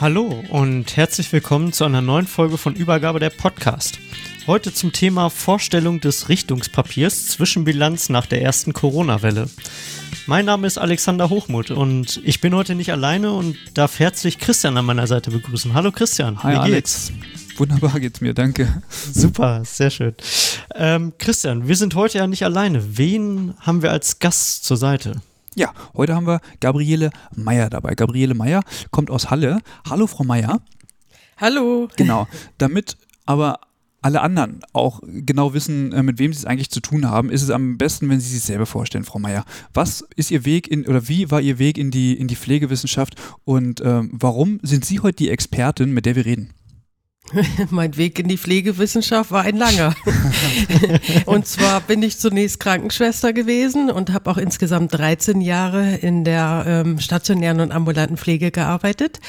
Hallo und herzlich willkommen zu einer neuen Folge von Übergabe der Podcast. Heute zum Thema Vorstellung des Richtungspapiers Zwischenbilanz nach der ersten Corona-Welle. Mein Name ist Alexander Hochmuth und ich bin heute nicht alleine und darf herzlich Christian an meiner Seite begrüßen. Hallo Christian, Hi, wie geht's? Alex. Wunderbar geht's mir, danke. Super, sehr schön. Ähm, Christian, wir sind heute ja nicht alleine. Wen haben wir als Gast zur Seite? Ja, heute haben wir Gabriele Meyer dabei. Gabriele Meyer kommt aus Halle. Hallo, Frau Meyer. Hallo. Genau. Damit aber alle anderen auch genau wissen, äh, mit wem sie es eigentlich zu tun haben, ist es am besten, wenn Sie sich selber vorstellen, Frau Meyer. Was ist Ihr Weg in oder wie war Ihr Weg in die, in die Pflegewissenschaft und ähm, warum sind Sie heute die Expertin, mit der wir reden? mein Weg in die Pflegewissenschaft war ein langer. und zwar bin ich zunächst Krankenschwester gewesen und habe auch insgesamt 13 Jahre in der ähm, stationären und ambulanten Pflege gearbeitet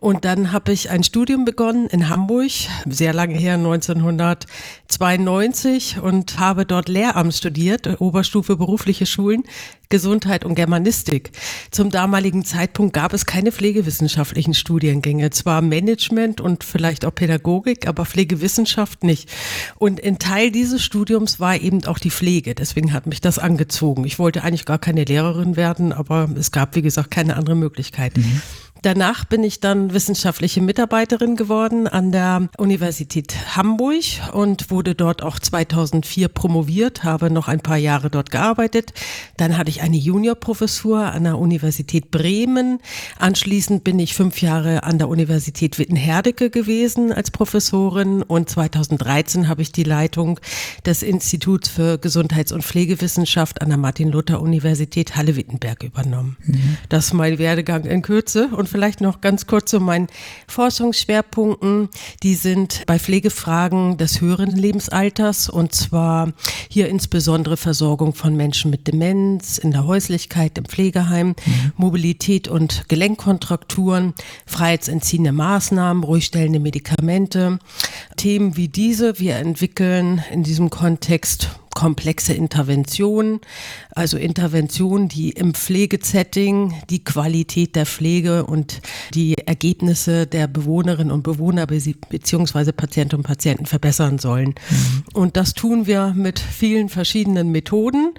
und dann habe ich ein Studium begonnen in Hamburg, sehr lange her, 1992, und habe dort Lehramt studiert, Oberstufe berufliche Schulen, Gesundheit und Germanistik. Zum damaligen Zeitpunkt gab es keine pflegewissenschaftlichen Studiengänge. Zwar Management und vielleicht auch Pädagogik, aber Pflegewissenschaft nicht. Und ein Teil dieses Studiums war eben auch die Pflege. Deswegen hat mich das angezogen. Ich wollte eigentlich gar keine Lehrerin werden, aber es gab, wie gesagt, keine andere Möglichkeit. Mhm. Danach bin ich dann wissenschaftliche Mitarbeiterin geworden an der Universität Hamburg und wurde dort auch 2004 promoviert, habe noch ein paar Jahre dort gearbeitet. Dann hatte ich eine Juniorprofessur an der Universität Bremen. Anschließend bin ich fünf Jahre an der Universität Wittenherdecke gewesen als Professorin und 2013 habe ich die Leitung des Instituts für Gesundheits- und Pflegewissenschaft an der Martin-Luther-Universität Halle-Wittenberg übernommen. Mhm. Das ist mein Werdegang in Kürze und vielleicht noch ganz kurz zu meinen Forschungsschwerpunkten. Die sind bei Pflegefragen des höheren Lebensalters und zwar hier insbesondere Versorgung von Menschen mit Demenz in der Häuslichkeit, im Pflegeheim, mhm. Mobilität und Gelenkkontrakturen, freiheitsentziehende Maßnahmen, ruhigstellende Medikamente. Themen wie diese, wir entwickeln in diesem Kontext komplexe Interventionen, also Interventionen, die im Pflegesetting die Qualität der Pflege und die Ergebnisse der Bewohnerinnen und Bewohner beziehungsweise Patienten und Patienten verbessern sollen. Mhm. Und das tun wir mit vielen verschiedenen Methoden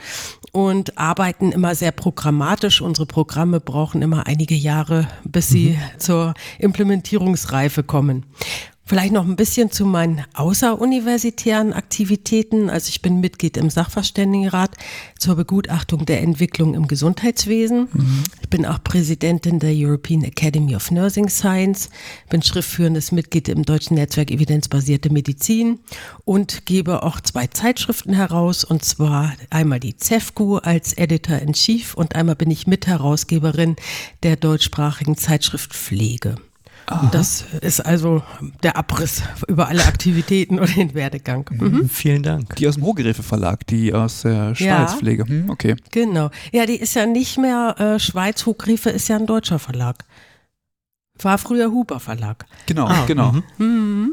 und arbeiten immer sehr programmatisch. Unsere Programme brauchen immer einige Jahre, bis sie mhm. zur Implementierungsreife kommen. Vielleicht noch ein bisschen zu meinen außeruniversitären Aktivitäten. Also ich bin Mitglied im Sachverständigenrat zur Begutachtung der Entwicklung im Gesundheitswesen. Mhm. Ich bin auch Präsidentin der European Academy of Nursing Science, bin schriftführendes Mitglied im Deutschen Netzwerk Evidenzbasierte Medizin und gebe auch zwei Zeitschriften heraus, und zwar einmal die CEFCU als Editor-in-Chief und einmal bin ich Mitherausgeberin der deutschsprachigen Zeitschrift Pflege. Das ist also der Abriss über alle Aktivitäten und den Werdegang. Mhm. mhm. Vielen Dank. Die aus dem Hochgräfe Verlag, die aus der Schweizpflege. Ja, hm, okay. Genau. Ja, die ist ja nicht mehr äh, Schweiz Hochgräfe ist ja ein deutscher Verlag. War früher Huber Verlag. Genau, ah, genau. Mhm. mhm.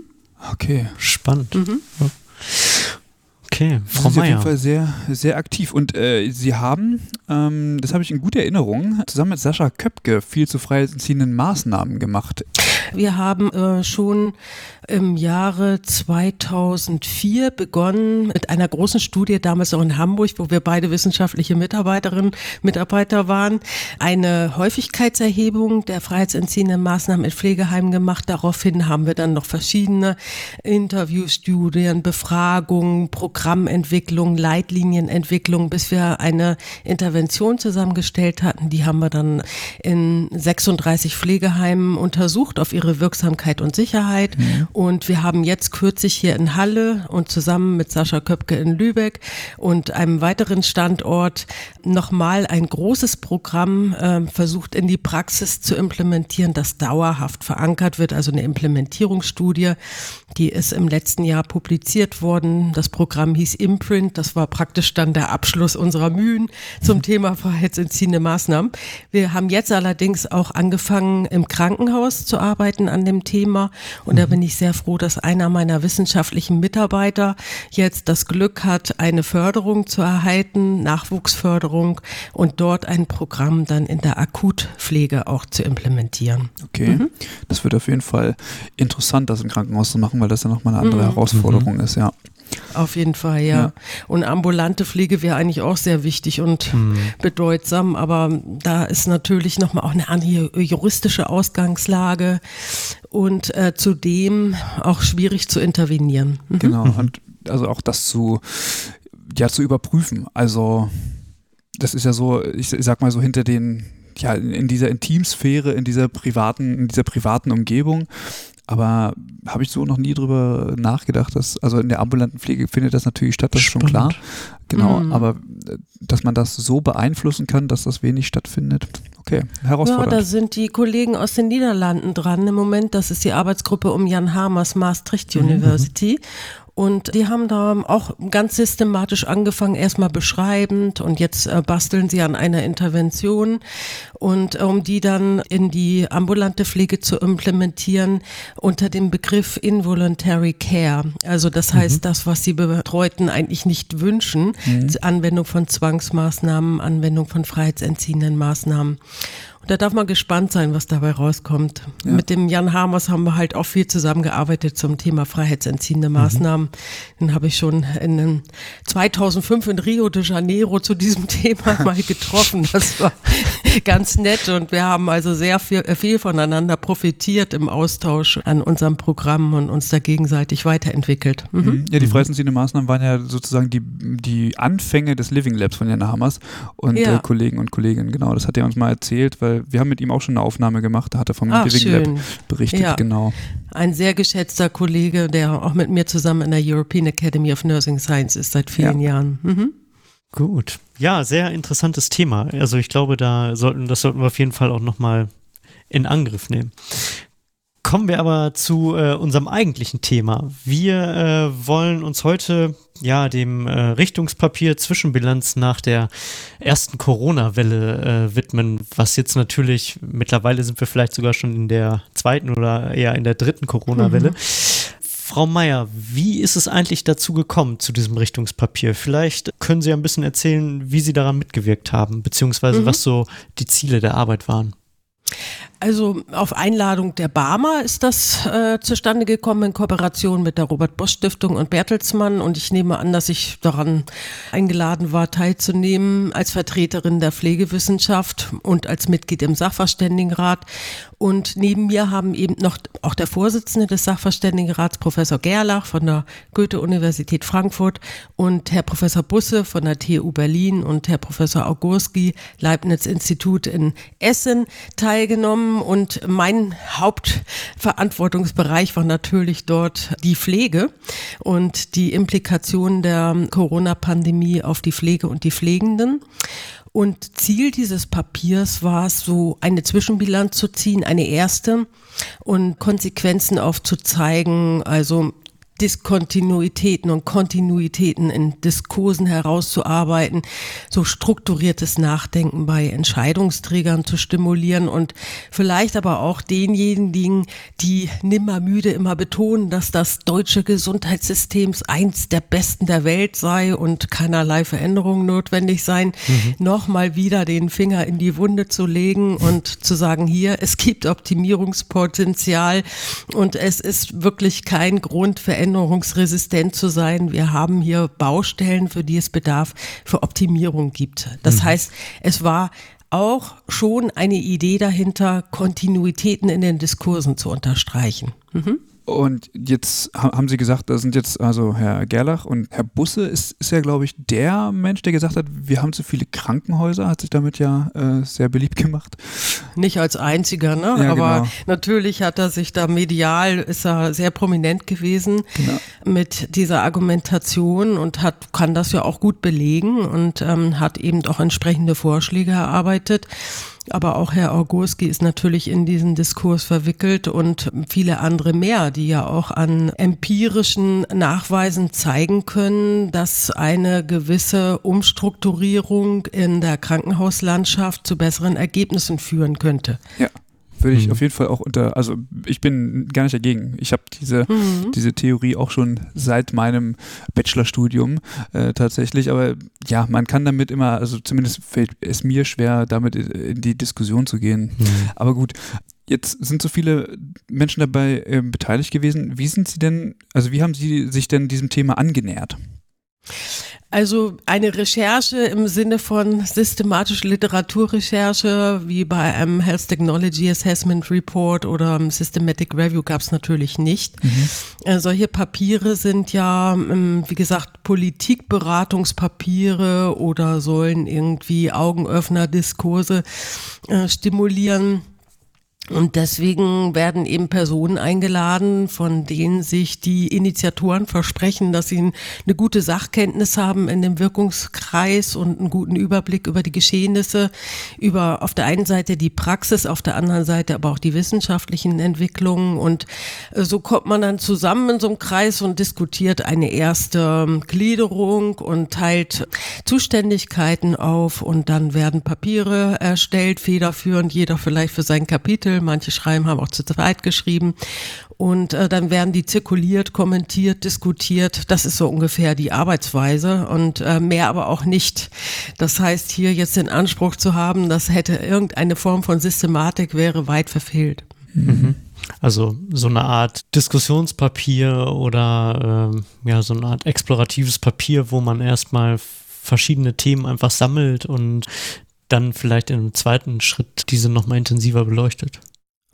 Okay, spannend. Mhm. Okay, Frau Sie Meier. auf jeden Fall sehr, sehr aktiv. Und äh, Sie haben, ähm, das habe ich in guter Erinnerung, zusammen mit Sascha Köpke viel zu freiziehenden Maßnahmen gemacht. Wir haben äh, schon im Jahre 2004 begonnen mit einer großen Studie, damals auch in Hamburg, wo wir beide wissenschaftliche Mitarbeiterinnen, Mitarbeiter waren, eine Häufigkeitserhebung der freiheitsentziehenden Maßnahmen in Pflegeheimen gemacht. Daraufhin haben wir dann noch verschiedene Interviewstudien, Befragungen, Programmentwicklung, Leitlinienentwicklung, bis wir eine Intervention zusammengestellt hatten. Die haben wir dann in 36 Pflegeheimen untersucht auf ihre Wirksamkeit und Sicherheit. Mhm und wir haben jetzt kürzlich hier in Halle und zusammen mit Sascha Köpke in Lübeck und einem weiteren Standort nochmal ein großes Programm äh, versucht in die Praxis zu implementieren, das dauerhaft verankert wird, also eine Implementierungsstudie. Die ist im letzten Jahr publiziert worden. Das Programm hieß Imprint. Das war praktisch dann der Abschluss unserer Mühen zum Thema freiheitsentziehende Maßnahmen. Wir haben jetzt allerdings auch angefangen, im Krankenhaus zu arbeiten an dem Thema. Und da bin ich sehr sehr froh, dass einer meiner wissenschaftlichen Mitarbeiter jetzt das Glück hat, eine Förderung zu erhalten, Nachwuchsförderung und dort ein Programm dann in der Akutpflege auch zu implementieren. Okay, mhm. das wird auf jeden Fall interessant, das im Krankenhaus zu machen, weil das ja nochmal eine andere mhm. Herausforderung mhm. ist, ja. Auf jeden Fall, ja. ja. Und ambulante Pflege wäre eigentlich auch sehr wichtig und hm. bedeutsam, aber da ist natürlich nochmal auch eine andere juristische Ausgangslage und äh, zudem auch schwierig zu intervenieren. Mhm. Genau, und also auch das zu, ja, zu überprüfen. Also das ist ja so, ich, ich sag mal so hinter den ja, in dieser Intimsphäre, in dieser privaten, in dieser privaten Umgebung aber habe ich so noch nie drüber nachgedacht, dass, also in der ambulanten Pflege findet das natürlich statt, das Spannend. ist schon klar. Genau, mhm. aber äh, dass man das so beeinflussen kann, dass das wenig stattfindet, okay, herausfordernd. Ja, da sind die Kollegen aus den Niederlanden dran im Moment. Das ist die Arbeitsgruppe um Jan Hamers Maastricht mhm. Und die haben da auch ganz systematisch angefangen, erstmal beschreibend und jetzt äh, basteln sie an einer Intervention und äh, um die dann in die ambulante Pflege zu implementieren unter dem Begriff Involuntary Care. Also das heißt, mhm. das, was sie Betreuten eigentlich nicht wünschen, mhm. Anwendung von Zwangsmaßnahmen, Anwendung von freiheitsentziehenden Maßnahmen. Da darf man gespannt sein, was dabei rauskommt. Ja. Mit dem Jan Hamers haben wir halt auch viel zusammengearbeitet zum Thema freiheitsentziehende Maßnahmen. Mhm. Den habe ich schon in 2005 in Rio de Janeiro zu diesem Thema mal getroffen. Das war ganz nett und wir haben also sehr viel, äh, viel voneinander profitiert im Austausch an unserem Programm und uns da gegenseitig weiterentwickelt. Mhm. mhm. Ja, die freiheitsentziehenden Maßnahmen waren ja sozusagen die, die Anfänge des Living Labs von Jan Hamers und ja. äh, Kollegen und Kolleginnen. Genau, das hat er uns mal erzählt, weil wir haben mit ihm auch schon eine Aufnahme gemacht, da hat er vom Ach, Living schön. Lab berichtet, ja. genau. Ein sehr geschätzter Kollege, der auch mit mir zusammen in der European Academy of Nursing Science ist seit vielen ja. Jahren. Mhm. Gut. Ja, sehr interessantes Thema. Also ich glaube, da sollten, das sollten wir auf jeden Fall auch nochmal in Angriff nehmen. Kommen wir aber zu äh, unserem eigentlichen Thema. Wir äh, wollen uns heute ja dem äh, Richtungspapier Zwischenbilanz nach der ersten Corona-Welle äh, widmen, was jetzt natürlich mittlerweile sind wir vielleicht sogar schon in der zweiten oder eher in der dritten Corona-Welle. Mhm. Frau Meier, wie ist es eigentlich dazu gekommen zu diesem Richtungspapier? Vielleicht können Sie ein bisschen erzählen, wie Sie daran mitgewirkt haben, beziehungsweise mhm. was so die Ziele der Arbeit waren. Also auf Einladung der Barmer ist das äh, zustande gekommen in Kooperation mit der Robert Bosch Stiftung und Bertelsmann und ich nehme an, dass ich daran eingeladen war, teilzunehmen als Vertreterin der Pflegewissenschaft und als Mitglied im Sachverständigenrat. Und neben mir haben eben noch auch der Vorsitzende des Sachverständigenrats, Professor Gerlach von der Goethe-Universität Frankfurt und Herr Professor Busse von der TU Berlin und Herr Professor Augurski, Leibniz-Institut in Essen teilgenommen und mein Hauptverantwortungsbereich war natürlich dort die Pflege und die Implikationen der Corona-Pandemie auf die Pflege und die Pflegenden. Und Ziel dieses Papiers war es, so eine Zwischenbilanz zu ziehen, eine erste und Konsequenzen aufzuzeigen. Also Diskontinuitäten und Kontinuitäten in Diskursen herauszuarbeiten, so strukturiertes Nachdenken bei Entscheidungsträgern zu stimulieren und vielleicht aber auch denjenigen, die nimmer müde immer betonen, dass das deutsche Gesundheitssystem eins der besten der Welt sei und keinerlei Veränderungen notwendig seien, mhm. nochmal wieder den Finger in die Wunde zu legen und zu sagen, hier, es gibt Optimierungspotenzial und es ist wirklich kein Grund, veränderungsresistent zu sein. Wir haben hier Baustellen, für die es Bedarf für Optimierung gibt. Das mhm. heißt, es war auch schon eine Idee dahinter, Kontinuitäten in den Diskursen zu unterstreichen. Mhm. Und jetzt haben Sie gesagt, da sind jetzt also Herr Gerlach und Herr Busse ist, ist ja, glaube ich, der Mensch, der gesagt hat, wir haben zu viele Krankenhäuser, hat sich damit ja äh, sehr beliebt gemacht. Nicht als einziger, ne? Ja, Aber genau. natürlich hat er sich da medial, ist er sehr prominent gewesen genau. mit dieser Argumentation und hat, kann das ja auch gut belegen und ähm, hat eben auch entsprechende Vorschläge erarbeitet. Aber auch Herr Augurski ist natürlich in diesen Diskurs verwickelt und viele andere mehr, die ja auch an empirischen Nachweisen zeigen können, dass eine gewisse Umstrukturierung in der Krankenhauslandschaft zu besseren Ergebnissen führen könnte. Ja würde ich mhm. auf jeden Fall auch unter, also ich bin gar nicht dagegen. Ich habe diese, mhm. diese Theorie auch schon seit meinem Bachelorstudium äh, tatsächlich, aber ja, man kann damit immer, also zumindest fällt es mir schwer, damit in die Diskussion zu gehen. Mhm. Aber gut, Jetzt sind so viele Menschen dabei äh, beteiligt gewesen. Wie sind Sie denn, also wie haben Sie sich denn diesem Thema angenähert? Also eine Recherche im Sinne von systematische Literaturrecherche, wie bei einem Health Technology Assessment Report oder einem Systematic Review gab es natürlich nicht. Mhm. Äh, solche Papiere sind ja, ähm, wie gesagt, Politikberatungspapiere oder sollen irgendwie Augenöffner-Diskurse äh, stimulieren. Und deswegen werden eben Personen eingeladen, von denen sich die Initiatoren versprechen, dass sie eine gute Sachkenntnis haben in dem Wirkungskreis und einen guten Überblick über die Geschehnisse, über auf der einen Seite die Praxis, auf der anderen Seite aber auch die wissenschaftlichen Entwicklungen. Und äh, so kommt man dann zusammen in so einem Kreis und diskutiert eine erste ähm, Gliederung und teilt Zuständigkeiten auf und dann werden Papiere erstellt, federführend, jeder vielleicht für sein Kapitel manche schreiben, haben auch zu zweit geschrieben. Und äh, dann werden die zirkuliert, kommentiert, diskutiert. Das ist so ungefähr die Arbeitsweise und äh, mehr aber auch nicht. Das heißt, hier jetzt den Anspruch zu haben, das hätte irgendeine Form von Systematik, wäre weit verfehlt. Mhm. Also so eine Art Diskussionspapier oder ähm, ja, so eine Art exploratives Papier, wo man erstmal verschiedene Themen einfach sammelt und dann vielleicht in einem zweiten Schritt diese nochmal intensiver beleuchtet.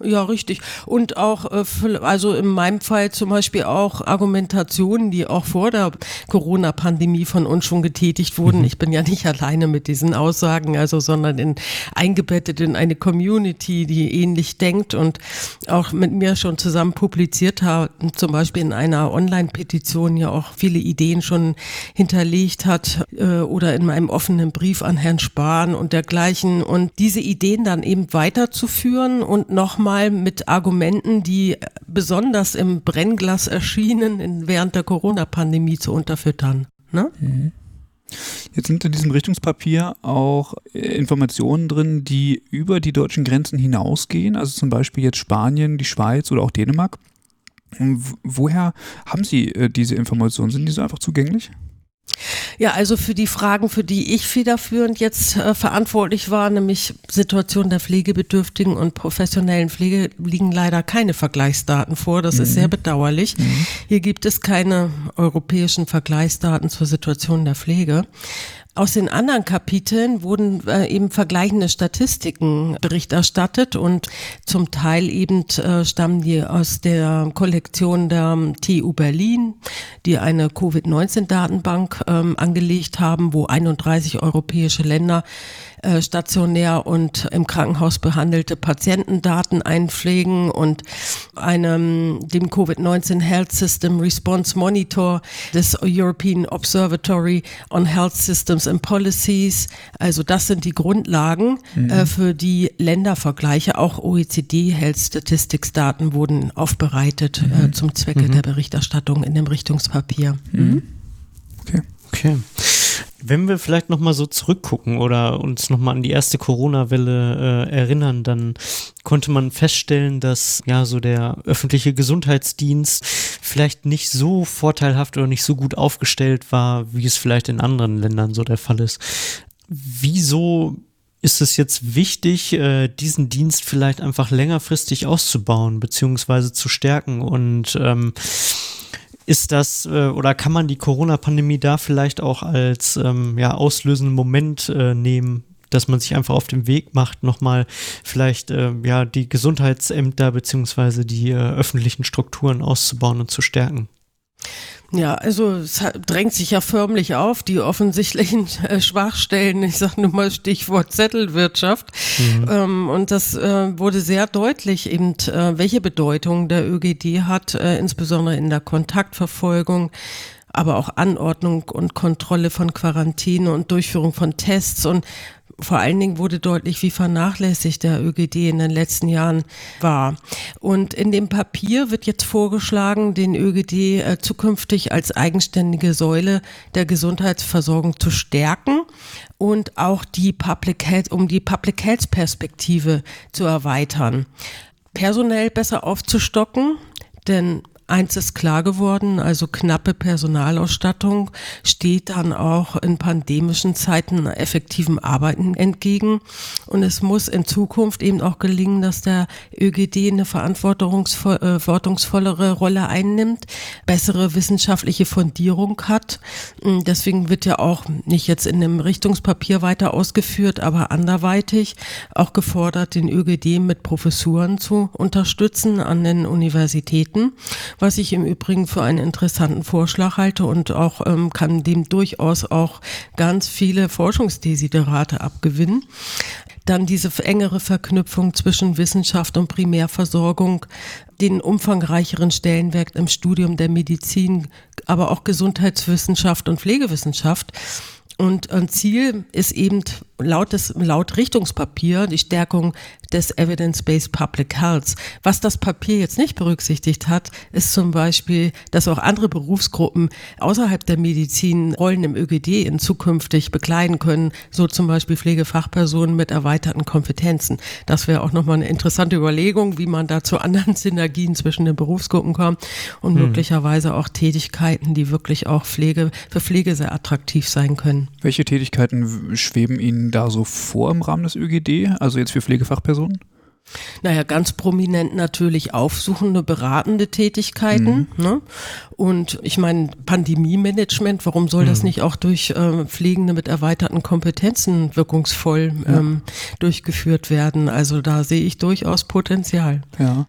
Ja, richtig. Und auch, äh, also in meinem Fall zum Beispiel auch Argumentationen, die auch vor der Corona-Pandemie von uns schon getätigt wurden. Mhm. Ich bin ja nicht alleine mit diesen Aussagen, also, sondern in, eingebettet in eine Community, die ähnlich denkt und auch mit mir schon zusammen publiziert hat, zum Beispiel in einer Online-Petition ja auch viele Ideen schon hinterlegt hat äh, oder in meinem offenen Brief an Herrn Spahn und dergleichen. Und diese Ideen dann eben weiterzuführen und noch nochmal mit Argumenten, die besonders im Brennglas erschienen, in, während der Corona-Pandemie zu unterfüttern. Ne? Mhm. Jetzt sind in diesem Richtungspapier auch Informationen drin, die über die deutschen Grenzen hinausgehen, also zum Beispiel jetzt Spanien, die Schweiz oder auch Dänemark. Woher haben Sie äh, diese Informationen? Sind die so einfach zugänglich? Ja, also für die Fragen, für die ich federführend jetzt äh, verantwortlich war, nämlich Situation der Pflegebedürftigen und professionellen Pflege, liegen leider keine Vergleichsdaten vor. Das mhm. ist sehr bedauerlich. Mhm. Hier gibt es keine europäischen Vergleichsdaten zur Situation der Pflege. Aus den anderen Kapiteln wurden äh, eben vergleichende Statistiken Bericht erstattet und zum Teil eben äh, stammen die aus der Kollektion der TU Berlin, die eine Covid-19-Datenbank ähm, angelegt haben, wo 31 europäische Länder äh, stationär und im Krankenhaus behandelte Patientendaten einpflegen und einem, dem Covid-19 Health System Response Monitor des European Observatory on Health Systems and Policies. Also das sind die Grundlagen mhm. äh, für die Ländervergleiche. Auch OECD Health Statistics Daten wurden aufbereitet äh, mhm. äh, zum Zwecke mhm. der Berichterstattung in dem Richtungspapier. Mhm. Okay. Okay. Wenn wir vielleicht nochmal so zurückgucken oder uns nochmal an die erste Corona-Welle äh, erinnern, dann konnte man feststellen, dass ja so der öffentliche Gesundheitsdienst vielleicht nicht so vorteilhaft oder nicht so gut aufgestellt war, wie es vielleicht in anderen Ländern so der Fall ist. Wieso ist es jetzt wichtig, äh, diesen Dienst vielleicht einfach längerfristig auszubauen beziehungsweise zu stärken und ähm, ist das äh, oder kann man die Corona-Pandemie da vielleicht auch als ähm, ja, auslösenden Moment äh, nehmen, dass man sich einfach auf den Weg macht, nochmal vielleicht äh, ja die Gesundheitsämter beziehungsweise die äh, öffentlichen Strukturen auszubauen und zu stärken? Ja, also es drängt sich ja förmlich auf, die offensichtlichen äh, Schwachstellen, ich sage nur mal Stichwort Zettelwirtschaft. Mhm. Ähm, und das äh, wurde sehr deutlich eben, äh, welche Bedeutung der ÖGD hat, insbesondere in der Kontaktverfolgung aber auch Anordnung und Kontrolle von Quarantäne und Durchführung von Tests und vor allen Dingen wurde deutlich, wie vernachlässigt der ÖGD in den letzten Jahren war. Und in dem Papier wird jetzt vorgeschlagen, den ÖGD äh, zukünftig als eigenständige Säule der Gesundheitsversorgung zu stärken und auch die Public Health, um die Public Health Perspektive zu erweitern. Personell besser aufzustocken, denn Eins ist klar geworden, also knappe Personalausstattung steht dann auch in pandemischen Zeiten effektivem Arbeiten entgegen. Und es muss in Zukunft eben auch gelingen, dass der ÖGD eine verantwortungsvollere Rolle einnimmt, bessere wissenschaftliche Fundierung hat. Deswegen wird ja auch nicht jetzt in dem Richtungspapier weiter ausgeführt, aber anderweitig auch gefordert, den ÖGD mit Professuren zu unterstützen an den Universitäten was ich im Übrigen für einen interessanten Vorschlag halte und auch ähm, kann dem durchaus auch ganz viele Forschungsdesiderate abgewinnen. Dann diese engere Verknüpfung zwischen Wissenschaft und Primärversorgung, den umfangreicheren Stellenwert im Studium der Medizin, aber auch Gesundheitswissenschaft und Pflegewissenschaft. Und ein Ziel ist eben laut, des, laut Richtungspapier die Stärkung des Evidence-Based Public Health. Was das Papier jetzt nicht berücksichtigt hat, ist zum Beispiel, dass auch andere Berufsgruppen außerhalb der Medizin Rollen im ÖGD in zukünftig bekleiden können, so zum Beispiel Pflegefachpersonen mit erweiterten Kompetenzen. Das wäre auch nochmal eine interessante Überlegung, wie man da zu anderen Synergien zwischen den Berufsgruppen kommt und hm. möglicherweise auch Tätigkeiten, die wirklich auch Pflege, für Pflege sehr attraktiv sein können. Welche Tätigkeiten schweben Ihnen da so vor im Rahmen des ÖGD, also jetzt für Pflegefachpersonen? Naja, ganz prominent natürlich aufsuchende, beratende Tätigkeiten. Mhm. Ne? Und ich meine, Pandemie-Management, warum soll mhm. das nicht auch durch äh, Pflegende mit erweiterten Kompetenzen wirkungsvoll ja. ähm, durchgeführt werden? Also da sehe ich durchaus Potenzial. Ja.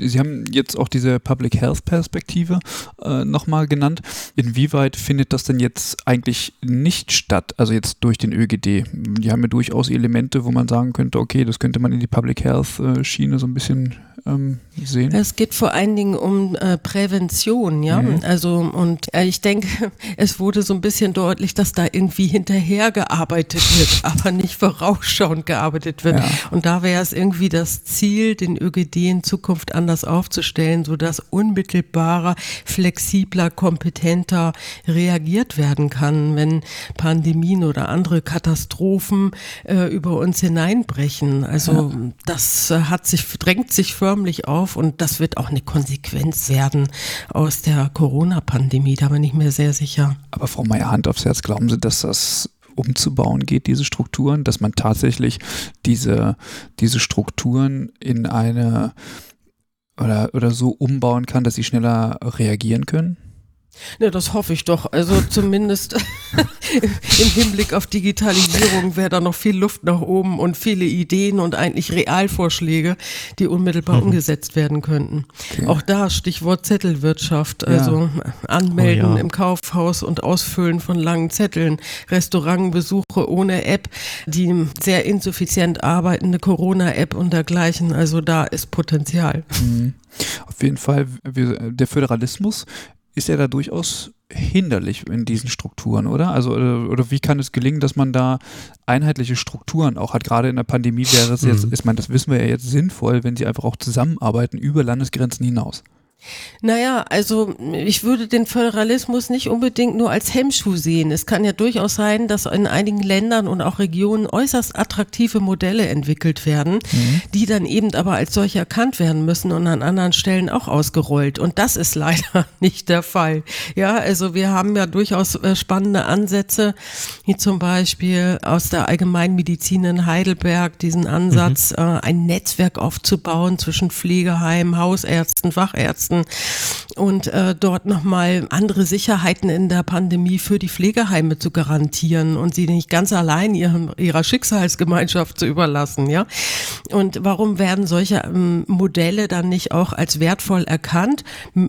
Sie haben jetzt auch diese Public Health Perspektive äh, nochmal genannt. Inwieweit findet das denn jetzt eigentlich nicht statt? Also jetzt durch den ÖGD. Die haben ja durchaus Elemente, wo man sagen könnte, okay, das könnte man in die Public Health Health-Schiene so ein bisschen ähm, sehen? Es geht vor allen Dingen um äh, Prävention, ja. Mhm. Also und äh, ich denke, es wurde so ein bisschen deutlich, dass da irgendwie hinterher gearbeitet wird, aber nicht vorausschauend gearbeitet wird. Ja. Und da wäre es irgendwie das Ziel, den ÖGD in Zukunft anders aufzustellen, sodass unmittelbarer, flexibler, kompetenter reagiert werden kann, wenn Pandemien oder andere Katastrophen äh, über uns hineinbrechen. Also ja. das äh, hat sich, drängt sich förmlich auf und das wird auch eine Konsequenz werden aus der Corona-Pandemie, da bin ich mir sehr sicher. Aber Frau Meier, Hand aufs Herz, glauben Sie, dass das umzubauen geht, diese Strukturen, dass man tatsächlich diese, diese Strukturen in eine oder, oder so umbauen kann, dass sie schneller reagieren können? Ne, das hoffe ich doch. Also zumindest im Hinblick auf Digitalisierung wäre da noch viel Luft nach oben und viele Ideen und eigentlich Realvorschläge, die unmittelbar mhm. umgesetzt werden könnten. Okay. Auch da Stichwort Zettelwirtschaft, also ja. Anmelden oh ja. im Kaufhaus und Ausfüllen von langen Zetteln, Restaurantbesuche ohne App, die sehr insuffizient arbeitende Corona-App und dergleichen. Also da ist Potenzial. Mhm. Auf jeden Fall, der Föderalismus ist ja da durchaus hinderlich in diesen Strukturen, oder? Also, oder, oder, wie kann es gelingen, dass man da einheitliche Strukturen auch hat? Gerade in der Pandemie wäre es jetzt, mhm. ich meine, das wissen wir ja jetzt sinnvoll, wenn sie einfach auch zusammenarbeiten über Landesgrenzen hinaus. Naja, also ich würde den Föderalismus nicht unbedingt nur als Hemmschuh sehen. Es kann ja durchaus sein, dass in einigen Ländern und auch Regionen äußerst attraktive Modelle entwickelt werden, mhm. die dann eben aber als solche erkannt werden müssen und an anderen Stellen auch ausgerollt. Und das ist leider nicht der Fall. Ja, also wir haben ja durchaus äh, spannende Ansätze, wie zum Beispiel aus der Allgemeinmedizin in Heidelberg diesen Ansatz, mhm. ein Netzwerk aufzubauen zwischen Pflegeheimen, Hausärzten, Fachärzten, Ärzten und äh, dort nochmal andere Sicherheiten in der Pandemie für die Pflegeheime zu garantieren und sie nicht ganz allein ihrem, ihrer Schicksalsgemeinschaft zu überlassen, ja. Und warum werden solche ähm, Modelle dann nicht auch als wertvoll erkannt,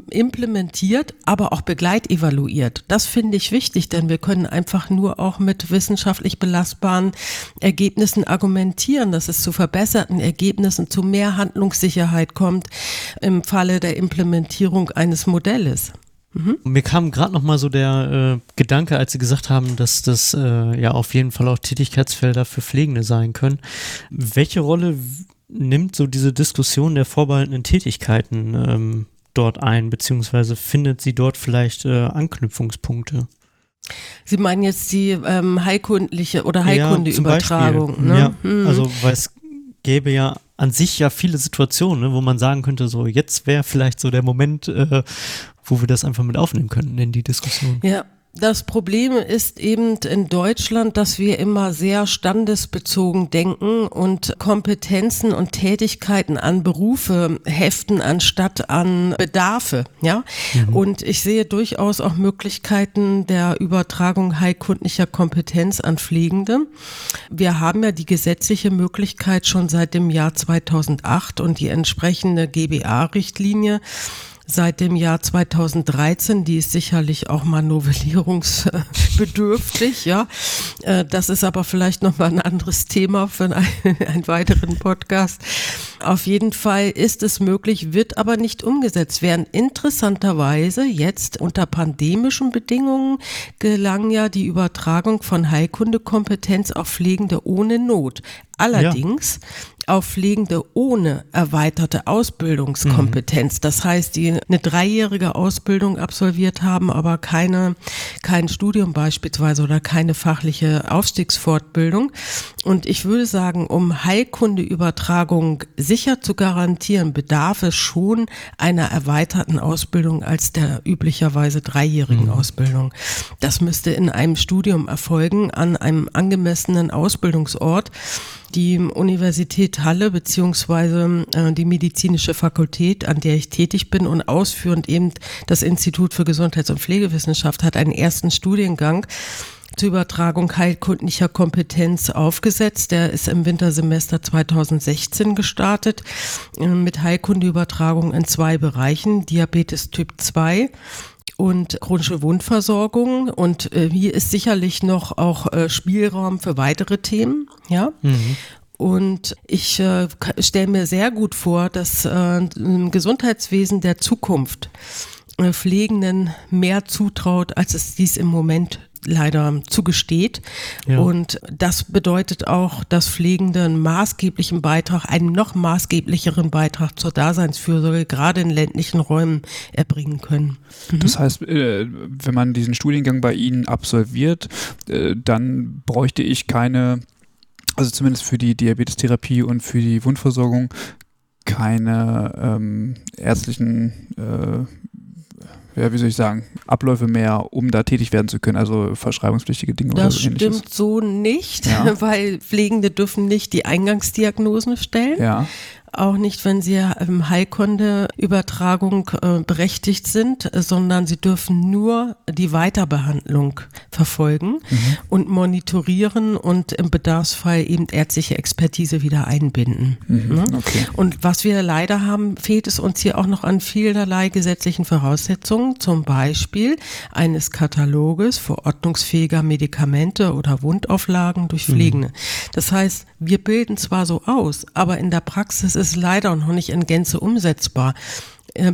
implementiert, aber auch begleitevaluiert? Das finde ich wichtig, denn wir können einfach nur auch mit wissenschaftlich belastbaren Ergebnissen argumentieren, dass es zu verbesserten Ergebnissen, zu mehr Handlungssicherheit kommt im Falle der Implementierung Implementierung eines Modells. Mhm. Mir kam gerade noch mal so der äh, Gedanke, als Sie gesagt haben, dass das äh, ja auf jeden Fall auch Tätigkeitsfelder für Pflegende sein können. Welche Rolle nimmt so diese Diskussion der vorbehaltenen Tätigkeiten ähm, dort ein, beziehungsweise findet sie dort vielleicht äh, Anknüpfungspunkte? Sie meinen jetzt die ähm, heilkundliche oder Heilkundeübertragung, ja, ne? Ja, mhm. also weil es gäbe ja an sich ja viele Situationen, ne, wo man sagen könnte, so jetzt wäre vielleicht so der Moment, äh, wo wir das einfach mit aufnehmen könnten in die Diskussion. Ja, das Problem ist eben in Deutschland, dass wir immer sehr standesbezogen denken und Kompetenzen und Tätigkeiten an Berufe heften anstatt an Bedarfe, ja. Mhm. Und ich sehe durchaus auch Möglichkeiten der Übertragung heilkundlicher Kompetenz an Pflegende. Wir haben ja die gesetzliche Möglichkeit schon seit dem Jahr 2008 und die entsprechende GBA-Richtlinie seit dem Jahr 2013. Die ist sicherlich auch mal novellierungsbedürftig, ja. Äh, das ist aber vielleicht nochmal ein anderes Thema für einen, einen weiteren Podcast. Auf jeden Fall ist es möglich, wird aber nicht umgesetzt werden. Interessanterweise jetzt unter pandemischen Bedingungen gelang ja die Übertragung von Heilkundekompetenz auf Pflegende ohne Not. Allerdings ja auf Pflegende ohne erweiterte Ausbildungskompetenz. Mhm. Das heißt, die eine dreijährige Ausbildung absolviert haben, aber keine, kein Studium beispielsweise oder keine fachliche Aufstiegsfortbildung. Und ich würde sagen, um Heilkundeübertragung sicher zu garantieren, bedarf es schon einer erweiterten Ausbildung als der üblicherweise dreijährigen mhm. Ausbildung. Das müsste in einem Studium erfolgen an einem angemessenen Ausbildungsort die Universität Halle beziehungsweise äh, die medizinische Fakultät, an der ich tätig bin und ausführend eben das Institut für Gesundheits- und Pflegewissenschaft hat einen ersten Studiengang zur Übertragung heilkundlicher Kompetenz aufgesetzt. Der ist im Wintersemester 2016 gestartet äh, mit Heilkundeübertragung in zwei Bereichen, Diabetes Typ 2 und chronische Wundversorgung. Und äh, hier ist sicherlich noch auch äh, Spielraum für weitere Themen. Ja. Mhm. Und ich äh, stelle mir sehr gut vor, dass im Gesundheitswesen der Zukunft Pflegenden mehr zutraut, als es dies im Moment leider zugesteht. Ja. Und das bedeutet auch, dass Pflegende einen maßgeblichen Beitrag, einen noch maßgeblicheren Beitrag zur Daseinsfürsorge gerade in ländlichen Räumen erbringen können. Mhm. Das heißt, äh, wenn man diesen Studiengang bei Ihnen absolviert, äh, dann bräuchte ich keine also zumindest für die Diabetestherapie und für die Wundversorgung keine ähm, ärztlichen äh, ja, wie soll ich sagen, Abläufe mehr, um da tätig werden zu können, also verschreibungspflichtige Dinge das oder so stimmt ähnliches. so nicht, ja. weil Pflegende dürfen nicht die Eingangsdiagnosen stellen. Ja. Auch nicht, wenn sie im Heilkunde-Übertragung äh, berechtigt sind, sondern sie dürfen nur die Weiterbehandlung verfolgen mhm. und monitorieren und im Bedarfsfall eben ärztliche Expertise wieder einbinden. Mhm. Ne? Okay. Und was wir leider haben, fehlt es uns hier auch noch an vielerlei gesetzlichen Voraussetzungen, zum Beispiel eines Kataloges verordnungsfähiger Medikamente oder Wundauflagen durch Pflegende. Mhm. Das heißt, wir bilden zwar so aus, aber in der Praxis ist leider noch nicht in Gänze umsetzbar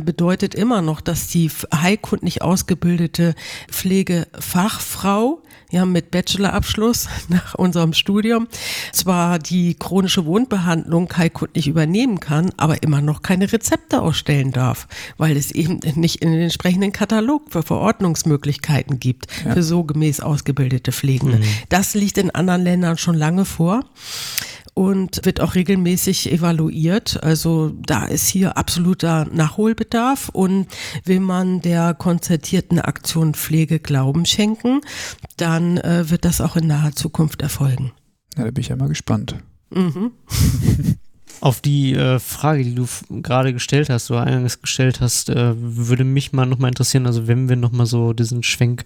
bedeutet immer noch, dass die heilkundlich ausgebildete Pflegefachfrau ja, mit Bachelorabschluss nach unserem Studium zwar die chronische Wundbehandlung heilkundlich übernehmen kann, aber immer noch keine Rezepte ausstellen darf, weil es eben nicht in den entsprechenden Katalog für Verordnungsmöglichkeiten gibt ja. für so gemäß ausgebildete Pflegende. Mhm. Das liegt in anderen Ländern schon lange vor und wird auch regelmäßig evaluiert. Also da ist hier absoluter Nachholbedarf und will man der konzertierten Aktion Pflege Glauben schenken, dann äh, wird das auch in naher Zukunft erfolgen. Ja, da bin ich ja mal gespannt. Mhm. Auf die äh, Frage, die du gerade gestellt hast oder eingangs gestellt hast, äh, würde mich mal nochmal interessieren, also wenn wir nochmal so diesen Schwenk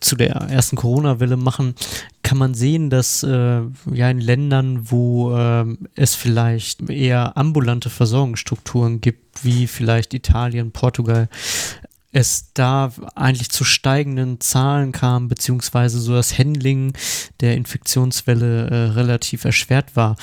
zu der ersten Corona-Welle machen, kann man sehen, dass äh, ja in Ländern, wo äh, es vielleicht eher ambulante Versorgungsstrukturen gibt, wie vielleicht Italien, Portugal, es da eigentlich zu steigenden Zahlen kam, beziehungsweise so das Handling der Infektionswelle äh, relativ erschwert war.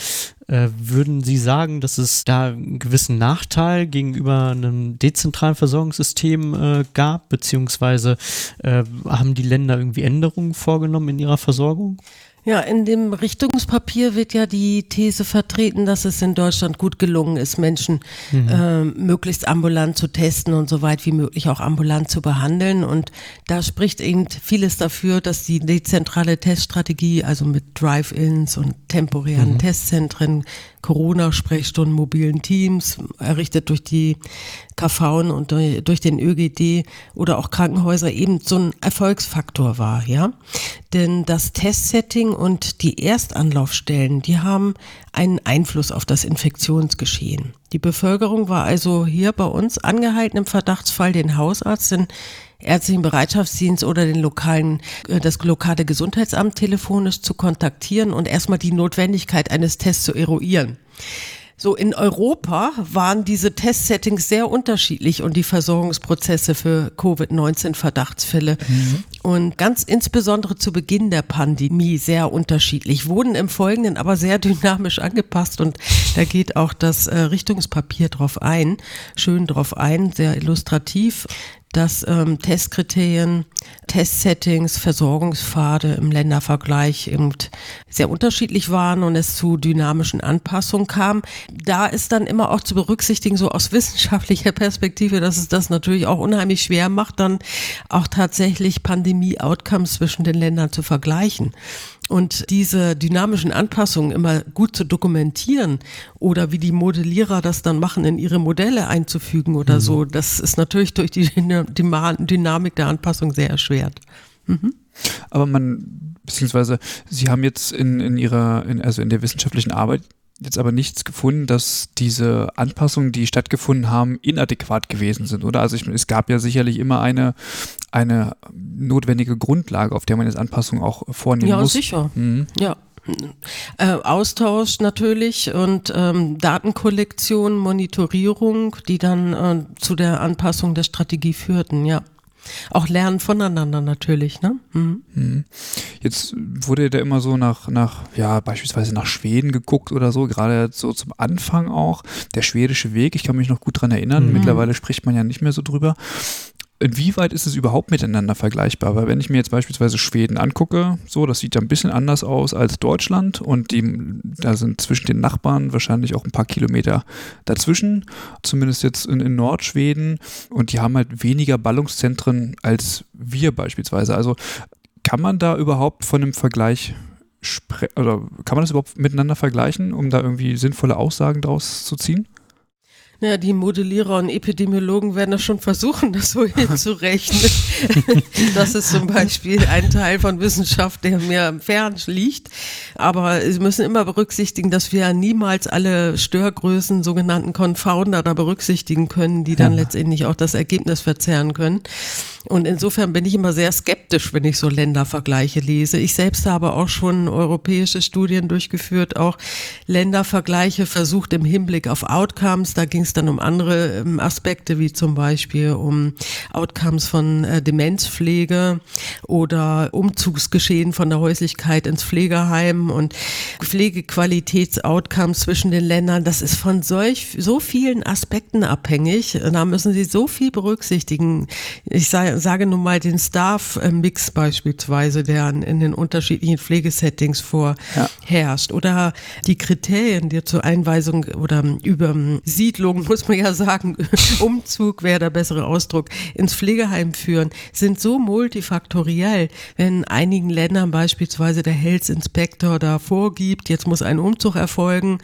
Äh, würden Sie sagen, dass es da einen gewissen Nachteil gegenüber einem dezentralen Versorgungssystem äh, gab, beziehungsweise äh, haben die Länder irgendwie Änderungen vorgenommen in ihrer Versorgung? Ja, in dem Richtungspapier wird ja die These vertreten, dass es in Deutschland gut gelungen ist, Menschen mhm. äh, möglichst ambulant zu testen und so weit wie möglich auch ambulant zu behandeln. Und da spricht eben vieles dafür, dass die dezentrale Teststrategie, also mit Drive-ins und temporären mhm. Testzentren, Corona-Sprechstunden, mobilen Teams, errichtet durch die KV und durch den ÖGD oder auch Krankenhäuser eben so ein Erfolgsfaktor war, ja. Denn das Testsetting und die Erstanlaufstellen, die haben einen Einfluss auf das Infektionsgeschehen. Die Bevölkerung war also hier bei uns angehalten, im Verdachtsfall den Hausarzt, den ärztlichen Bereitschaftsdienst oder den lokalen, äh, das lokale Gesundheitsamt telefonisch zu kontaktieren und erstmal die Notwendigkeit eines Tests zu eruieren. So in Europa waren diese Testsettings sehr unterschiedlich und die Versorgungsprozesse für Covid-19 Mhm. Und ganz insbesondere zu Beginn der Pandemie sehr unterschiedlich, wurden im Folgenden aber sehr dynamisch angepasst und da geht auch das äh, Richtungspapier drauf ein, schön drauf ein, sehr illustrativ dass ähm, Testkriterien, Testsettings, Versorgungspfade im Ländervergleich eben sehr unterschiedlich waren und es zu dynamischen Anpassungen kam. Da ist dann immer auch zu berücksichtigen, so aus wissenschaftlicher Perspektive, dass es das natürlich auch unheimlich schwer macht, dann auch tatsächlich Pandemie-Outcomes zwischen den Ländern zu vergleichen. Und diese dynamischen Anpassungen immer gut zu dokumentieren oder wie die Modellierer das dann machen, in ihre Modelle einzufügen oder mhm. so, das ist natürlich durch die Dynamik der Anpassung sehr erschwert. Mhm. Aber man, beziehungsweise Sie haben jetzt in, in Ihrer, in, also in der wissenschaftlichen Arbeit jetzt aber nichts gefunden, dass diese Anpassungen, die stattgefunden haben, inadäquat gewesen sind, oder? Also ich, es gab ja sicherlich immer eine, eine notwendige Grundlage, auf der man jetzt Anpassungen auch vornehmen ja, muss. Ja, sicher. Mhm. Ja. Äh, Austausch natürlich und ähm, Datenkollektion, Monitorierung, die dann äh, zu der Anpassung der Strategie führten, ja. Auch lernen voneinander natürlich, ne? Mhm. mhm. Jetzt wurde da immer so nach, nach, ja, beispielsweise nach Schweden geguckt oder so, gerade so zum Anfang auch. Der schwedische Weg, ich kann mich noch gut dran erinnern, mhm. mittlerweile spricht man ja nicht mehr so drüber inwieweit ist es überhaupt miteinander vergleichbar? Weil wenn ich mir jetzt beispielsweise Schweden angucke, so, das sieht ja ein bisschen anders aus als Deutschland und die, da sind zwischen den Nachbarn wahrscheinlich auch ein paar Kilometer dazwischen, zumindest jetzt in, in Nordschweden und die haben halt weniger Ballungszentren als wir beispielsweise. Also kann man da überhaupt von einem Vergleich oder kann man das überhaupt miteinander vergleichen, um da irgendwie sinnvolle Aussagen draus zu ziehen? Ja, die Modellierer und Epidemiologen werden das schon versuchen, das so hinzurechnen. das ist zum Beispiel ein Teil von Wissenschaft, der mir fern liegt. Aber Sie müssen immer berücksichtigen, dass wir niemals alle Störgrößen, sogenannten Confounder, da berücksichtigen können, die dann ja. letztendlich auch das Ergebnis verzerren können. Und insofern bin ich immer sehr skeptisch, wenn ich so Ländervergleiche lese. Ich selbst habe auch schon europäische Studien durchgeführt, auch Ländervergleiche versucht im Hinblick auf Outcomes. Da ging es dann um andere ähm, Aspekte, wie zum Beispiel um Outcomes von äh, Demenzpflege oder Umzugsgeschehen von der Häuslichkeit ins Pflegeheim und Pflegequalitätsoutcomes zwischen den Ländern. Das ist von solch, so vielen Aspekten abhängig. Da müssen Sie so viel berücksichtigen. Ich sage, nun mal den Staff-Mix beispielsweise, der in den unterschiedlichen Pflegesettings vorherrscht. Ja. Oder die Kriterien, die zur Einweisung oder Muss man ja sagen, Umzug wäre der bessere Ausdruck, ins Pflegeheim führen, sind so multifaktoriell. Wenn in einigen Ländern beispielsweise der Health Inspector da vorgibt, jetzt muss ein Umzug erfolgen,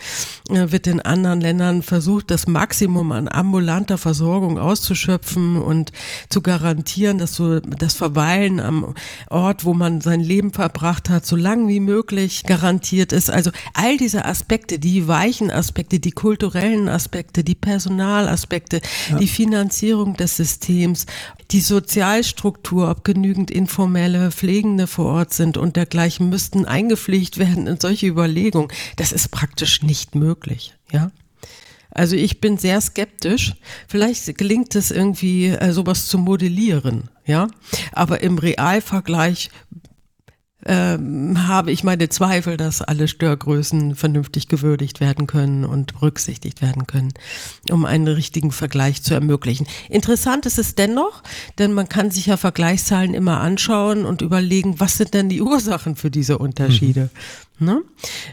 äh, wird in anderen Ländern versucht, das Maximum an ambulanter Versorgung auszuschöpfen und zu garantieren, dass so das Verweilen am Ort, wo man sein Leben verbracht hat, so lang wie möglich garantiert ist. Also all diese Aspekte, die weichen Aspekte, die kulturellen Aspekte, die Personalaspekte, ja. die Finanzierung des Systems, die Sozialstruktur, ob genügend informelle Pflegende vor Ort sind und dergleichen, müssten eingepflegt werden in solche Überlegungen. Das ist praktisch nicht möglich, ja. Also ich bin sehr skeptisch. Vielleicht gelingt es irgendwie, äh, sowas zu modellieren, ja. Aber im Realvergleich ähm, habe ich meine Zweifel, dass alle Störgrößen vernünftig gewürdigt werden können und berücksichtigt werden können, um einen richtigen Vergleich zu ermöglichen. Interessant ist es dennoch, denn man kann sich ja Vergleichszahlen immer anschauen und überlegen, was sind denn die Ursachen für diese Unterschiede. Ne?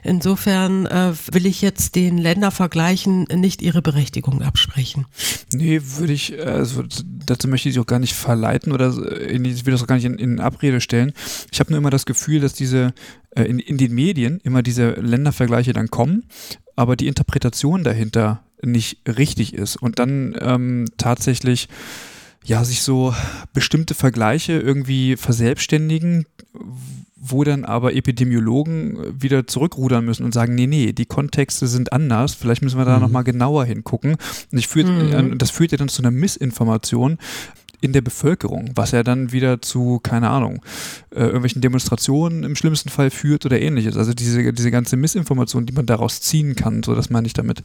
Insofern äh, will ich jetzt den Ländervergleichen nicht ihre Berechtigung absprechen. Nee, würde ich, also dazu möchte ich sie auch gar nicht verleiten oder in, ich will das auch gar nicht in, in Abrede stellen. Ich habe nur immer das Gefühl, dass diese äh, in, in den Medien immer diese Ländervergleiche dann kommen, aber die Interpretation dahinter nicht richtig ist und dann ähm, tatsächlich ja sich so bestimmte Vergleiche irgendwie verselbstständigen, wo dann aber Epidemiologen wieder zurückrudern müssen und sagen, nee, nee, die Kontexte sind anders, vielleicht müssen wir da mhm. nochmal genauer hingucken. Und ich führt, mhm. das führt ja dann zu einer Missinformation in der Bevölkerung, was ja dann wieder zu, keine Ahnung, äh, irgendwelchen Demonstrationen im schlimmsten Fall führt oder ähnliches. Also diese, diese ganze Missinformation, die man daraus ziehen kann, so das meine ich damit.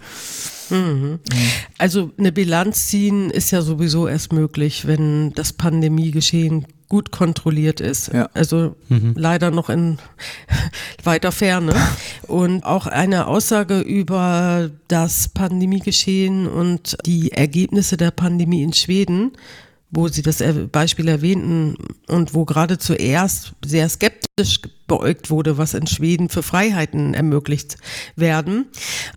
Mhm. Also eine Bilanz ziehen ist ja sowieso erst möglich, wenn das Pandemiegeschehen gut kontrolliert ist. Ja. Also mhm. leider noch in weiter Ferne. Und auch eine Aussage über das Pandemiegeschehen und die Ergebnisse der Pandemie in Schweden wo Sie das Beispiel erwähnten und wo gerade zuerst sehr skeptisch beäugt wurde, was in Schweden für Freiheiten ermöglicht werden.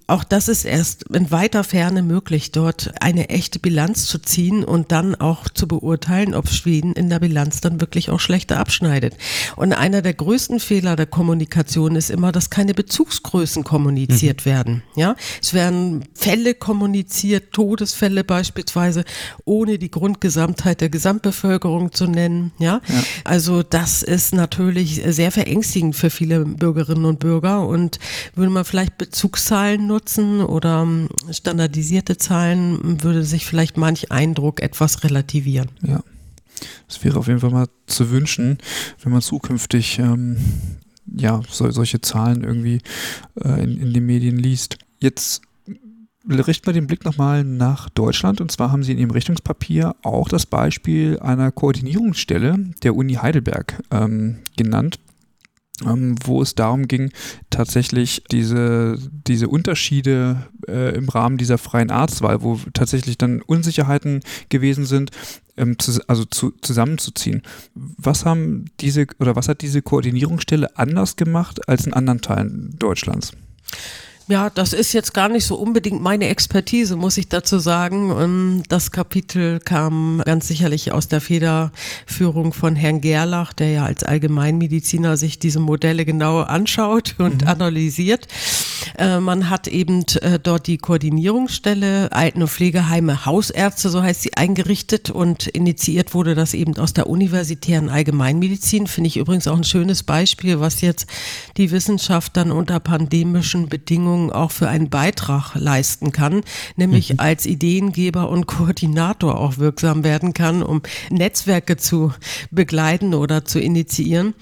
Auch das ist erst in weiter Ferne möglich, dort eine echte Bilanz zu ziehen und dann auch zu beurteilen, ob Schweden in der Bilanz dann wirklich auch schlechter abschneidet. Und einer der größten Fehler der Kommunikation ist immer, dass keine Bezugsgrößen kommuniziert mhm. werden. Ja, es werden Fälle kommuniziert, Todesfälle beispielsweise, ohne die Grundgesamtheit der Gesamtbevölkerung zu nennen. Ja, ja. also das ist natürlich sehr verängstigend für viele Bürgerinnen und Bürger und würde man vielleicht Bezugszahlen nutzen oder ähm, standardisierte Zahlen, würde sich vielleicht manch Eindruck etwas relativieren. Ja. Das wäre auf jeden Fall mal zu wünschen, wenn man zukünftig ähm, ja, so, solche Zahlen irgendwie äh, in, in den Medien liest. Jetzt richten wir den Blick nochmal nach Deutschland. Und zwar haben Sie in Ihrem Richtungspapier auch das Beispiel einer Koordinierungsstelle der Uni Heidelberg ähm, genannt ähm, wo es darum ging, tatsächlich diese, diese Unterschiede äh, im Rahmen dieser freien Arztwahl, wo tatsächlich dann Unsicherheiten gewesen sind, ähm, zu, also zu, zusammenzuziehen. Was haben diese oder was hat diese Koordinierungsstelle anders gemacht als in anderen Teilen Deutschlands? Ja, das ist jetzt gar nicht so unbedingt meine Expertise, muss ich dazu sagen. Und das Kapitel kam ganz sicherlich aus der Federführung von Herrn Gerlach, der ja als Allgemeinmediziner sich diese Modelle genau anschaut und mhm. analysiert. Äh, man hat eben äh, dort die Koordinierungsstelle Alten- und Pflegeheime Hausärzte, so heißt sie, eingerichtet und initiiert wurde das eben aus der universitären Allgemeinmedizin. Finde ich übrigens auch ein schönes Beispiel, was jetzt die Wissenschaft dann unter pandemischen Bedingungen auch für einen Beitrag leisten kann, nämlich mhm. als Ideengeber und Koordinator auch wirksam werden kann, um Netzwerke zu begleiten oder zu initiieren.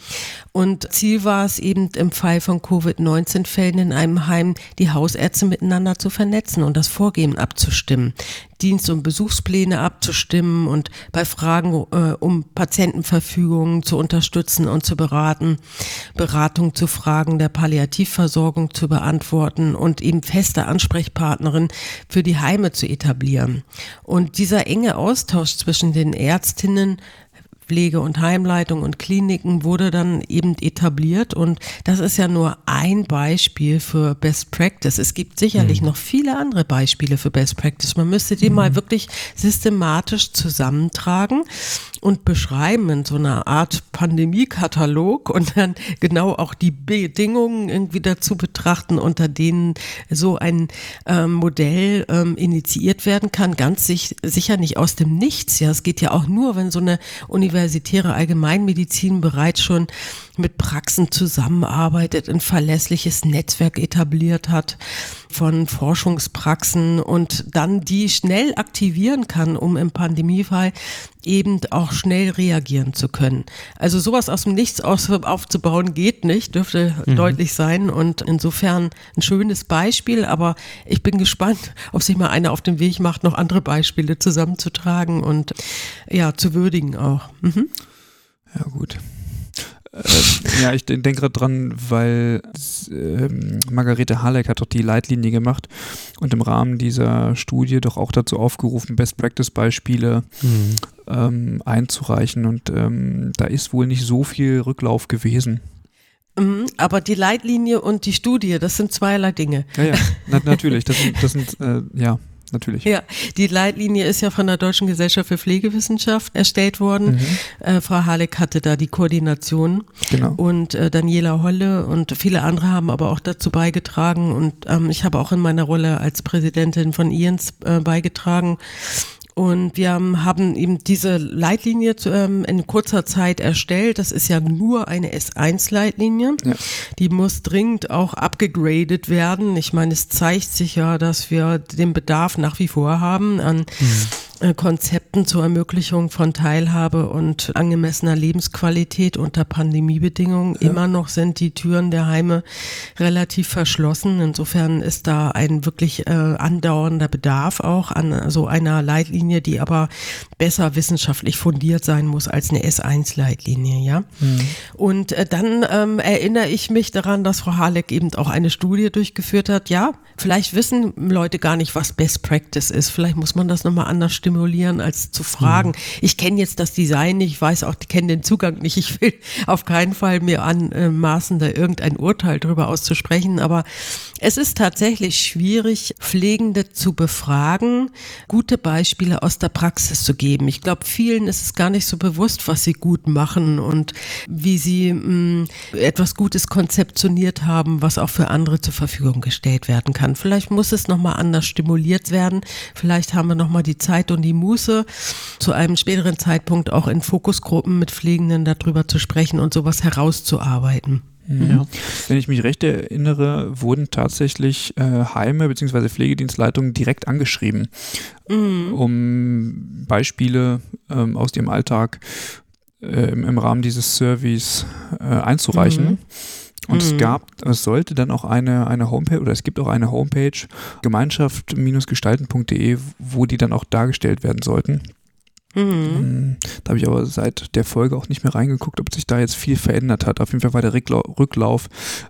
Und Ziel war es eben im Fall von Covid-19-Fällen in einem Heim, die Hausärzte miteinander zu vernetzen und das Vorgehen abzustimmen. Dienst- und Besuchspläne abzustimmen und bei Fragen äh, um Patientenverfügungen zu unterstützen und zu beraten, Beratung zu Fragen der Palliativversorgung zu beantworten und eben feste Ansprechpartnerin für die Heime zu etablieren. Und dieser enge Austausch zwischen den Ärztinnen Pflege- und Heimleitung und Kliniken wurde dann eben etabliert und das ist ja nur ein Beispiel für Best Practice. Es gibt sicherlich mhm. noch viele andere Beispiele für Best Practice. Man müsste die mhm. mal wirklich systematisch zusammentragen und beschreiben in so einer Art Pandemiekatalog und dann genau auch die Bedingungen irgendwie dazu betrachten, unter denen so ein ähm, Modell ähm, initiiert werden kann. Ganz sich, sicher nicht aus dem Nichts. Ja, es geht ja auch nur, wenn so eine universitäre Allgemeinmedizin bereits schon mit Praxen zusammenarbeitet, ein verlässliches Netzwerk etabliert hat von Forschungspraxen und dann die schnell aktivieren kann, um im Pandemiefall eben auch schnell reagieren zu können. Also sowas aus dem Nichts aufzubauen geht nicht, dürfte mhm. deutlich sein und insofern ein schönes Beispiel, aber ich bin gespannt, ob sich mal einer auf den Weg macht, noch andere Beispiele zusammenzutragen und ja, zu würdigen auch. Mhm. Ja, gut. Äh, ja, ich denke gerade dran, weil äh, Margarete Halleck hat doch die Leitlinie gemacht und im Rahmen dieser Studie doch auch dazu aufgerufen, Best-Practice-Beispiele mhm. ähm, einzureichen. Und ähm, da ist wohl nicht so viel Rücklauf gewesen. Mhm, aber die Leitlinie und die Studie, das sind zweierlei Dinge. Ja, ja, na, natürlich. Das sind, das sind äh, ja natürlich. Ja, die Leitlinie ist ja von der Deutschen Gesellschaft für Pflegewissenschaft erstellt worden. Mhm. Äh, Frau Halleck hatte da die Koordination. Genau. Und äh, Daniela Holle und viele andere haben aber auch dazu beigetragen. Und ähm, ich habe auch in meiner Rolle als Präsidentin von IENS äh, beigetragen. Und wir haben eben diese Leitlinie zu, ähm, in kurzer Zeit erstellt. Das ist ja nur eine S1-Leitlinie. Ja. Die muss dringend auch abgegradet werden. Ich meine, es zeigt sich ja, dass wir den Bedarf nach wie vor haben an mhm Konzepten zur Ermöglichung von Teilhabe und angemessener Lebensqualität unter Pandemiebedingungen. Ja. Immer noch sind die Türen der Heime relativ verschlossen. Insofern ist da ein wirklich äh, andauernder Bedarf auch an so einer Leitlinie, die aber besser wissenschaftlich fundiert sein muss als eine S1-Leitlinie, ja. Mhm. Und äh, dann ähm, erinnere ich mich daran, dass Frau Halleck eben auch eine Studie durchgeführt hat. Ja, vielleicht wissen Leute gar nicht, was Best Practice ist. Vielleicht muss man das nochmal anders stimulieren, als zu fragen. Mhm. Ich kenne jetzt das Design nicht, ich weiß auch, ich kenne den Zugang nicht. Ich will auf keinen Fall mir anmaßen, da irgendein Urteil drüber auszusprechen. Aber es ist tatsächlich schwierig, Pflegende zu befragen, gute Beispiele aus der Praxis zu geben. Ich glaube, vielen ist es gar nicht so bewusst, was sie gut machen und wie sie mh, mm, etwas Gutes konzeptioniert haben, was auch für andere zur Verfügung gestellt werden kann. Vielleicht muss es nochmal anders stimuliert werden. Vielleicht haben wir nochmal die Zeit und die Muße, zu einem späteren Zeitpunkt auch in Fokusgruppen mit Pflegenden darüber zu sprechen und sowas herauszuarbeiten. Mhm. Ja. Wenn ich mich recht erinnere, wurden tatsächlich äh, Heime bzw. Pflegedienstleitungen direkt angeschrieben, mhm. um Beispiele ähm, aus ihrem Alltag äh, im, Rahmen dieses Surveys äh, einzureichen. Mhm. Und mhm. es gab, es sollte dann auch eine, eine Homepage oder es gibt auch eine Homepage, gemeinschaft-gestalten.de, wo die dann auch dargestellt werden sollten. Mhm. Ähm, da habe ich aber seit der Folge auch nicht mehr reingeguckt, ob sich da jetzt viel verändert hat. Auf jeden Fall war der Rücklauf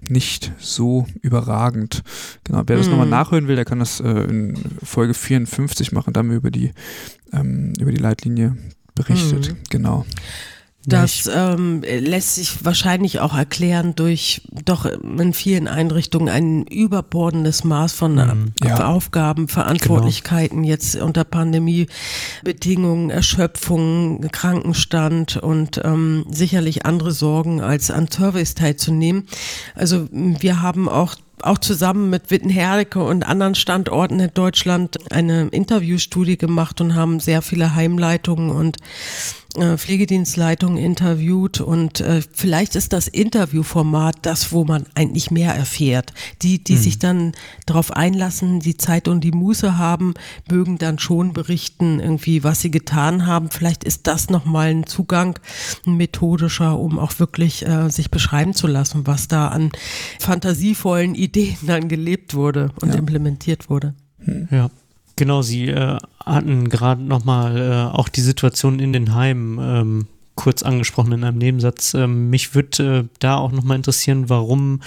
nicht so überragend. Genau, wer das mhm. nochmal nachhören will, der kann das äh, in Folge 54 machen. Da haben wir über die, ähm, über die Leitlinie berichtet. Mhm. Genau. Das ähm, lässt sich wahrscheinlich auch erklären durch doch in vielen Einrichtungen ein überbordendes Maß von mhm, ja. Aufgaben, Verantwortlichkeiten genau. jetzt unter Pandemiebedingungen, Erschöpfung, Krankenstand und ähm, sicherlich andere Sorgen als an Service teilzunehmen. Also wir haben auch auch zusammen mit Wittenherdecke und anderen Standorten in Deutschland eine Interviewstudie gemacht und haben sehr viele Heimleitungen und äh, Pflegedienstleitung interviewt und äh, vielleicht ist das Interviewformat das, wo man eigentlich mehr erfährt. Die, die mhm. sich dann darauf einlassen, die Zeit und die Muße haben, mögen dann schon berichten, irgendwie, was sie getan haben. Vielleicht ist das nochmal ein Zugang, ein methodischer, um auch wirklich äh, sich beschreiben zu lassen, was da an fantasievollen Ideen dann gelebt wurde und ja. implementiert wurde. Ja. Genau, Sie äh, hatten gerade nochmal äh, auch die Situation in den Heimen ähm, kurz angesprochen in einem Nebensatz. Ähm, mich würde äh, da auch nochmal interessieren, warum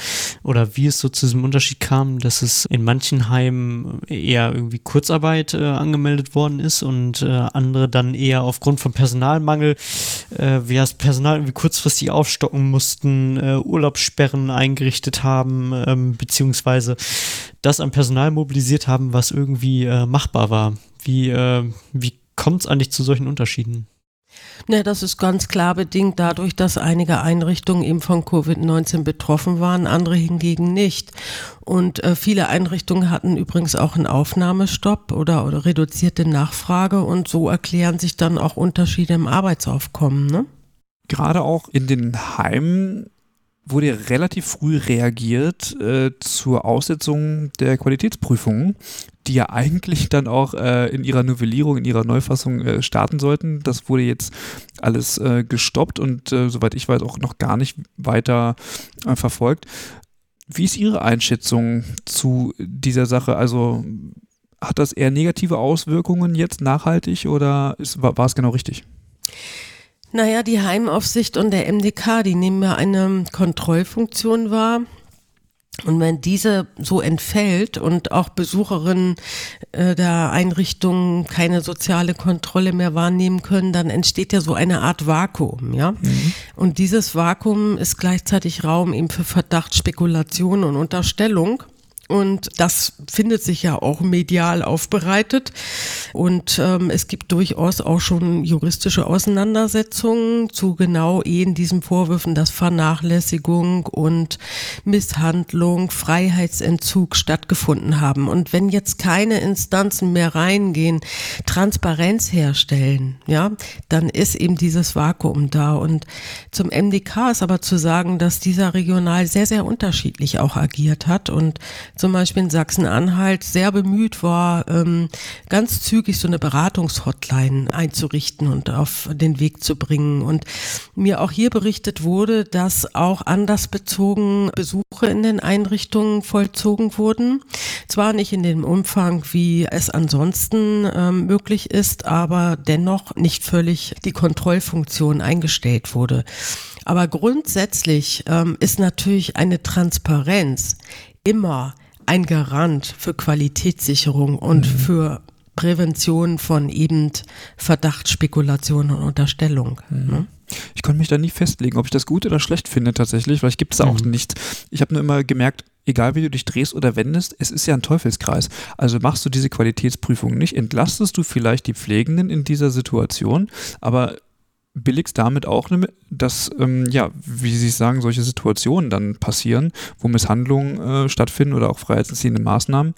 oder wie es so zu diesem Unterschied kam, dass es in manchen Heimen eher irgendwie Kurzarbeit äh, angemeldet worden ist und äh, andere dann eher aufgrund von Personalmangel, äh, wie das Personal irgendwie kurzfristig aufstocken mussten, äh, Urlaubssperren eingerichtet haben, ähm, beziehungsweise das an Personal mobilisiert haben, was irgendwie äh, machbar war. Wie, äh, wie kommt es eigentlich zu solchen Unterschieden? Ne, das ist ganz klar bedingt dadurch, dass einige Einrichtungen eben von Covid-19 betroffen waren, andere hingegen nicht. Und äh, viele Einrichtungen hatten übrigens auch einen Aufnahmestopp oder, oder reduzierte Nachfrage und so erklären sich dann auch Unterschiede im Arbeitsaufkommen. Ne? Gerade auch in den Heimen wurde relativ früh reagiert äh, zur Aussetzung der Qualitätsprüfungen, die ja eigentlich dann auch äh, in ihrer Novellierung, in ihrer Neufassung äh, starten sollten. Das wurde jetzt alles äh, gestoppt und äh, soweit ich weiß auch noch gar nicht weiter äh, verfolgt. Wie ist Ihre Einschätzung zu dieser Sache? Also hat das eher negative Auswirkungen jetzt nachhaltig oder ist, war es genau richtig? Naja, die Heimaufsicht und der MDK, die nehmen ja eine Kontrollfunktion wahr. Und wenn diese so entfällt und auch Besucherinnen äh, der Einrichtungen keine soziale Kontrolle mehr wahrnehmen können, dann entsteht ja so eine Art Vakuum, ja. Mhm. Und dieses Vakuum ist gleichzeitig Raum eben für Verdacht, Spekulation und Unterstellung. Und das findet sich ja auch medial aufbereitet. Und ähm, es gibt durchaus auch schon juristische Auseinandersetzungen zu genau eben diesen Vorwürfen, dass Vernachlässigung und Misshandlung, Freiheitsentzug stattgefunden haben. Und wenn jetzt keine Instanzen mehr reingehen, Transparenz herstellen, ja, dann ist eben dieses Vakuum da. Und zum MDK ist aber zu sagen, dass dieser regional sehr, sehr unterschiedlich auch agiert hat und zum Beispiel in Sachsen-Anhalt sehr bemüht war, ähm, ganz zügig so eine Beratungshotline einzurichten und auf den Weg zu bringen. Und mir auch hier berichtet wurde, dass auch andersbezogen Besuche in den Einrichtungen vollzogen wurden. Zwar nicht in dem Umfang, wie es ansonsten ähm, möglich ist, aber dennoch nicht völlig die Kontrollfunktion eingestellt wurde. Aber grundsätzlich ähm, ist natürlich eine Transparenz immer ein Garant für Qualitätssicherung und mhm. für Prävention von eben Verdachtsspekulation und Unterstellung. Mhm. Ne? Ich konnte mich da nie festlegen, ob ich das gut oder schlecht finde tatsächlich, weil ich gibt es auch mhm. nicht. Ich habe nur immer gemerkt, egal wie du dich drehst oder wendest, es ist ja ein Teufelskreis. Also machst du diese Qualitätsprüfung nicht, entlastest du vielleicht die Pflegenden in dieser Situation, aber billigst damit auch, ne, dass, ähm, ja, wie Sie sagen, solche Situationen dann passieren, wo Misshandlungen äh, stattfinden oder auch freiheitsentziehende Maßnahmen.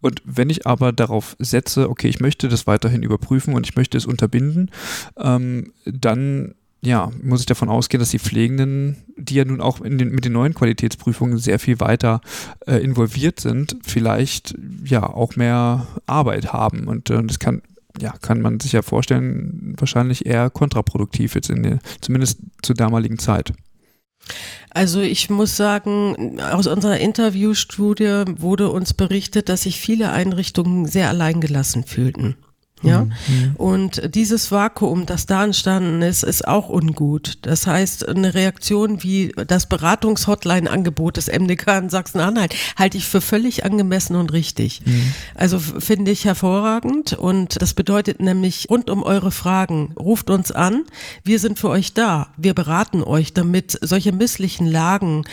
Und wenn ich aber darauf setze, okay, ich möchte das weiterhin überprüfen und ich möchte es unterbinden, ähm, dann ja, muss ich davon ausgehen, dass die Pflegenden, die ja nun auch den, mit den neuen Qualitätsprüfungen sehr viel weiter äh, involviert sind, vielleicht ja auch mehr Arbeit haben. Und äh, das kann ja, kann man sich ja vorstellen, wahrscheinlich eher kontraproduktiv jetzt in der, zumindest zur damaligen Zeit. Also ich muss sagen, aus unserer Interviewstudie wurde uns berichtet, dass sich viele Einrichtungen sehr alleingelassen fühlten. Ja. Mhm. Und dieses Vakuum, das da entstanden ist, ist auch ungut. Das heißt, eine Reaktion wie das Beratungshotline-Angebot des MDK in Sachsen-Anhalt halte ich für völlig angemessen und richtig. Mhm. Also finde ich hervorragend und das bedeutet nämlich rund um eure Fragen, ruft uns an. Wir sind für euch da. Wir beraten euch, damit solche misslichen Lagen,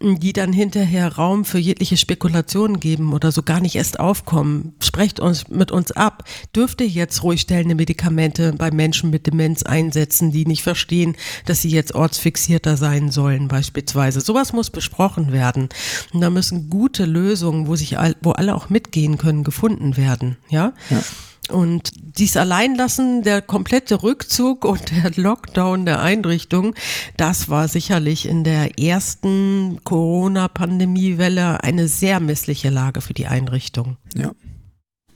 die dann hinterher Raum für jegliche Spekulationen geben oder so gar nicht erst aufkommen, sprecht uns mit uns ab. Dürfte jetzt ruhigstellende Medikamente bei Menschen mit Demenz einsetzen, die nicht verstehen, dass sie jetzt ortsfixierter sein sollen beispielsweise. Sowas muss besprochen werden. Und da müssen gute Lösungen, wo sich all, wo alle auch mitgehen können, gefunden werden. Ja. ja. Und dies Alleinlassen, der komplette Rückzug und der Lockdown der Einrichtung, das war sicherlich in der ersten Corona-Pandemiewelle eine sehr missliche Lage für die Einrichtung. Ja.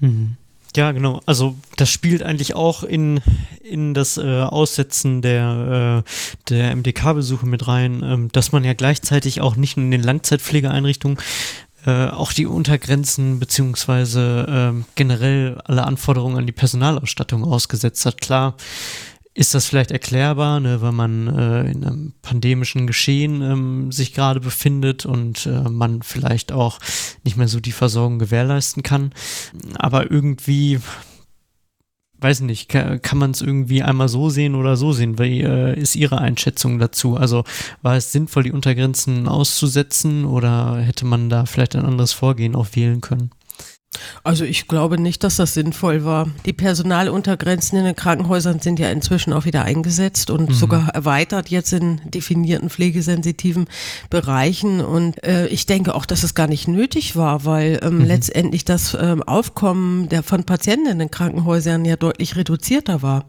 Mhm. Ja, genau. Also das spielt eigentlich auch in, in das äh, Aussetzen der, äh, der MDK-Besuche mit rein, ähm, dass man ja gleichzeitig auch nicht nur in den Langzeitpflegeeinrichtungen äh, auch die Untergrenzen beziehungsweise äh, generell alle Anforderungen an die Personalausstattung ausgesetzt hat. Klar ist das vielleicht erklärbar, ne, weil man äh, in einem pandemischen Geschehen ähm, sich gerade befindet und äh, man vielleicht auch nicht mehr so die Versorgung gewährleisten kann. Aber irgendwie weiß nicht, kann, kann man es irgendwie einmal so sehen oder so sehen? Wie äh, ist Ihre Einschätzung dazu? Also war es sinnvoll, die Untergrenzen auszusetzen oder hätte man da vielleicht ein anderes Vorgehen auch wählen können? Also ich glaube nicht, dass das sinnvoll war. Die Personaluntergrenzen in den Krankenhäusern sind ja inzwischen auch wieder eingesetzt und mhm. sogar erweitert jetzt in definierten pflegesensitiven Bereichen. Und äh, ich denke auch, dass es gar nicht nötig war, weil ähm, mhm. letztendlich das ähm, Aufkommen der von Patienten in den Krankenhäusern ja deutlich reduzierter war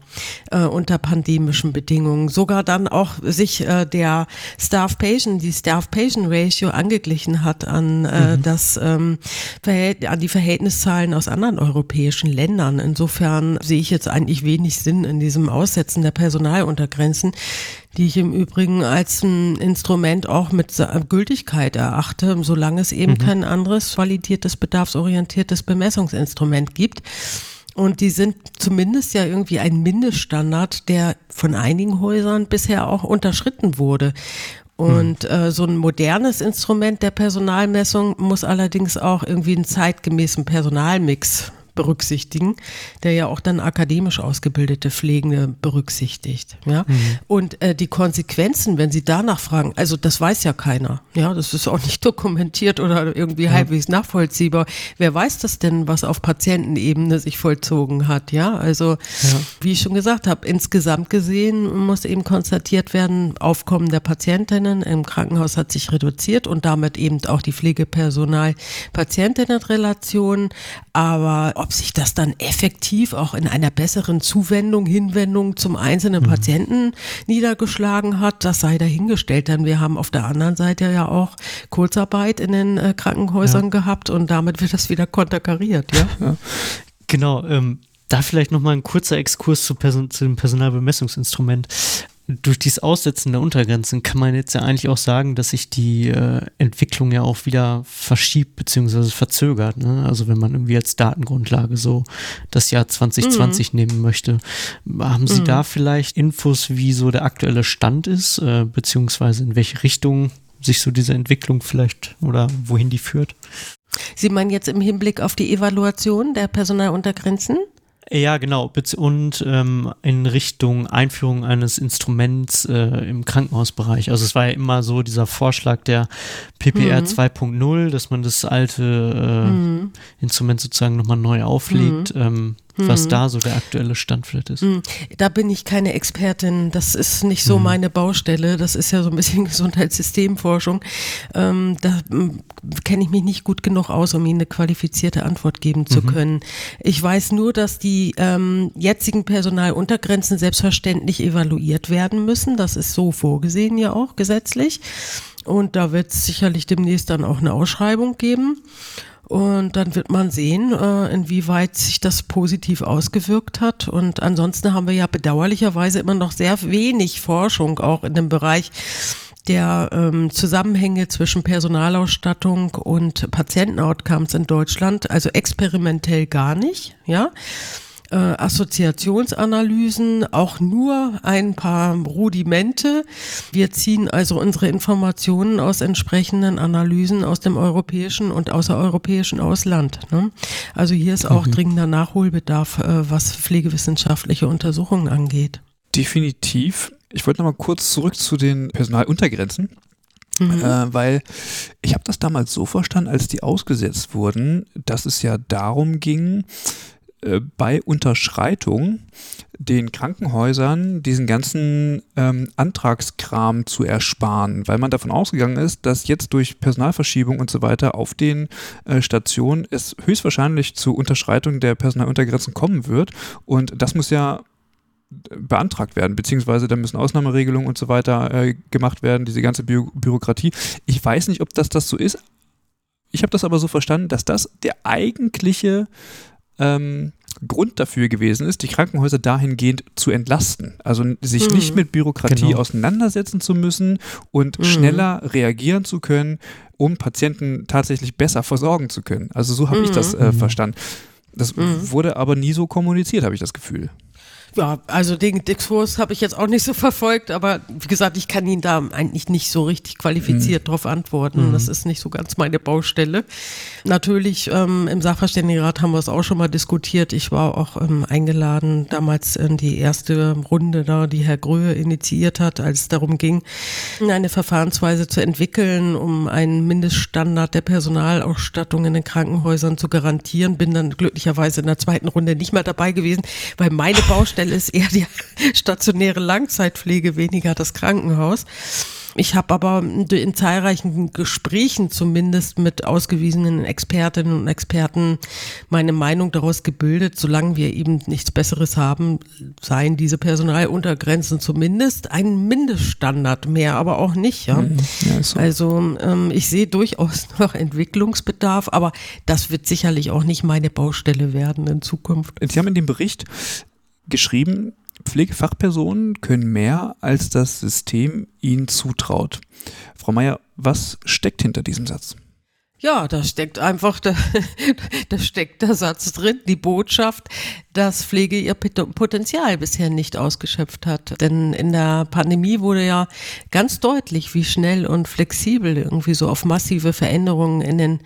äh, unter pandemischen Bedingungen. Sogar dann auch sich äh, der Staff-Patient, die Staff-Patient-Ratio angeglichen hat an äh, mhm. das ähm, an die Verhältnisse Verhältniszahlen aus anderen europäischen Ländern. Insofern sehe ich jetzt eigentlich wenig Sinn in diesem Aussetzen der Personaluntergrenzen, die ich im Übrigen als ein Instrument auch mit Gültigkeit erachte, solange es eben mhm. kein anderes validiertes, bedarfsorientiertes Bemessungsinstrument gibt. Und die sind zumindest ja irgendwie ein Mindeststandard, der von einigen Häusern bisher auch unterschritten wurde. Und äh, so ein modernes Instrument der Personalmessung muss allerdings auch irgendwie einen zeitgemäßen Personalmix berücksichtigen, der ja auch dann akademisch ausgebildete Pflegende berücksichtigt. Ja? Mhm. Und äh, die Konsequenzen, wenn Sie danach fragen, also das weiß ja keiner. Ja, das ist auch nicht dokumentiert oder irgendwie ja. halbwegs nachvollziehbar. Wer weiß das denn, was auf Patientenebene sich vollzogen hat? Ja, also ja. wie ich schon gesagt habe, insgesamt gesehen muss eben konstatiert werden, Aufkommen der Patientinnen im Krankenhaus hat sich reduziert und damit eben auch die Pflegepersonal-Patientinnen-Relation. Aber ob sich das dann effektiv auch in einer besseren Zuwendung, Hinwendung zum einzelnen mhm. Patienten niedergeschlagen hat, das sei dahingestellt. Denn wir haben auf der anderen Seite ja auch Kurzarbeit in den äh, Krankenhäusern ja. gehabt und damit wird das wieder konterkariert. Ja? ja. Genau. Ähm, da vielleicht nochmal ein kurzer Exkurs zu, Person zu dem Personalbemessungsinstrument durch dieses Aussetzen der Untergrenzen kann man jetzt ja eigentlich auch sagen, dass sich die äh, Entwicklung ja auch wieder verschiebt bzw. verzögert. Ne? Also wenn man irgendwie als Datengrundlage so das Jahr 2020 mhm. nehmen möchte. Haben Sie mhm. da vielleicht Infos, wie so der aktuelle Stand ist, äh, beziehungsweise in welche Richtung sich so diese Entwicklung vielleicht oder wohin die führt? Sie meinen jetzt im Hinblick auf die Evaluation der Personaluntergrenzen? Ja, genau. Und ähm, in Richtung Einführung eines Instruments äh, im Krankenhausbereich. Also es war ja immer so dieser Vorschlag der PPR mhm. 2.0, dass man das alte äh, mhm. Instrument sozusagen nochmal neu auflegt. Mhm. Ähm, was mhm. da so der aktuelle Stand vielleicht ist. Mhm. Da bin ich keine Expertin. Das ist nicht so mhm. meine Baustelle. Das ist ja so ein bisschen Gesundheitssystemforschung. Ähm, da hm, kenne ich mich nicht gut genug aus, um Ihnen eine qualifizierte Antwort geben zu mhm. können. Ich weiß nur, dass die ähm, jetzigen Personaluntergrenzen selbstverständlich evaluiert werden müssen. Das ist so vorgesehen ja auch gesetzlich. Und da wird es sicherlich demnächst dann auch eine Ausschreibung geben. Und dann wird man sehen, äh, inwieweit sich das positiv ausgewirkt hat. Und ansonsten haben wir ja bedauerlicherweise immer noch sehr wenig Forschung auch in dem Bereich der ähm, Zusammenhänge zwischen Personalausstattung und Patientenoutcomes in Deutschland, also experimentell gar nicht, ja äh, Assoziationsanalysen, auch nur ein paar Rudimente. Wir ziehen also unsere Informationen aus entsprechenden Analysen aus dem europäischen und außereuropäischen Ausland. Ne? Also hier ist auch mhm. dringender Nachholbedarf, äh, was pflegewissenschaftliche Untersuchungen angeht. Definitiv. Ich wollte noch mal kurz zurück zu den Personaluntergrenzen. Mhm. Äh, weil ich habe das damals so verstanden, als die ausgesetzt wurden, dass es ja darum ging, bei Unterschreitung den Krankenhäusern diesen ganzen ähm, Antragskram zu ersparen, weil man davon ausgegangen ist, dass jetzt durch Personalverschiebung und so weiter auf den äh, Stationen es höchstwahrscheinlich zu Unterschreitung der Personaluntergrenzen kommen wird. Und das muss ja beantragt werden, beziehungsweise da müssen Ausnahmeregelungen und so weiter äh, gemacht werden, diese ganze Bü Bürokratie. Ich weiß nicht, ob das das so ist. Ich habe das aber so verstanden, dass das der eigentliche ähm, Grund dafür gewesen ist, die Krankenhäuser dahingehend zu entlasten. Also sich mhm. nicht mit Bürokratie genau. auseinandersetzen zu müssen und mhm. schneller reagieren zu können, um Patienten tatsächlich besser versorgen zu können. Also so habe mhm. ich das äh, mhm. verstanden. Das mhm. wurde aber nie so kommuniziert, habe ich das Gefühl. Ja, also den Diskurs habe ich jetzt auch nicht so verfolgt, aber wie gesagt, ich kann Ihnen da eigentlich nicht so richtig qualifiziert mhm. drauf antworten. Mhm. Das ist nicht so ganz meine Baustelle. Natürlich, ähm, im Sachverständigenrat haben wir es auch schon mal diskutiert. Ich war auch ähm, eingeladen damals in die erste Runde da, die Herr Gröhe initiiert hat, als es darum ging, eine Verfahrensweise zu entwickeln, um einen Mindeststandard der Personalausstattung in den Krankenhäusern zu garantieren. Bin dann glücklicherweise in der zweiten Runde nicht mehr dabei gewesen, weil meine Baustelle Stelle ist eher die stationäre Langzeitpflege, weniger das Krankenhaus. Ich habe aber in zahlreichen Gesprächen zumindest mit ausgewiesenen Expertinnen und Experten meine Meinung daraus gebildet, solange wir eben nichts Besseres haben, seien diese Personaluntergrenzen zumindest ein Mindeststandard mehr, aber auch nicht. Ja? Mhm. ja so. Also ähm, ich sehe durchaus noch Entwicklungsbedarf, aber das wird sicherlich auch nicht meine Baustelle werden in Zukunft. Sie haben in dem Bericht geschrieben, Pflegefachpersonen können mehr, als das System ihnen zutraut. Frau Meier, was steckt hinter diesem Satz? Ja, da steckt einfach, da, da steckt der Satz drin, die Botschaft, dass Pflege ihr Potenzial bisher nicht ausgeschöpft hat. Denn in der Pandemie wurde ja ganz deutlich, wie schnell und flexibel irgendwie so auf massive Veränderungen in den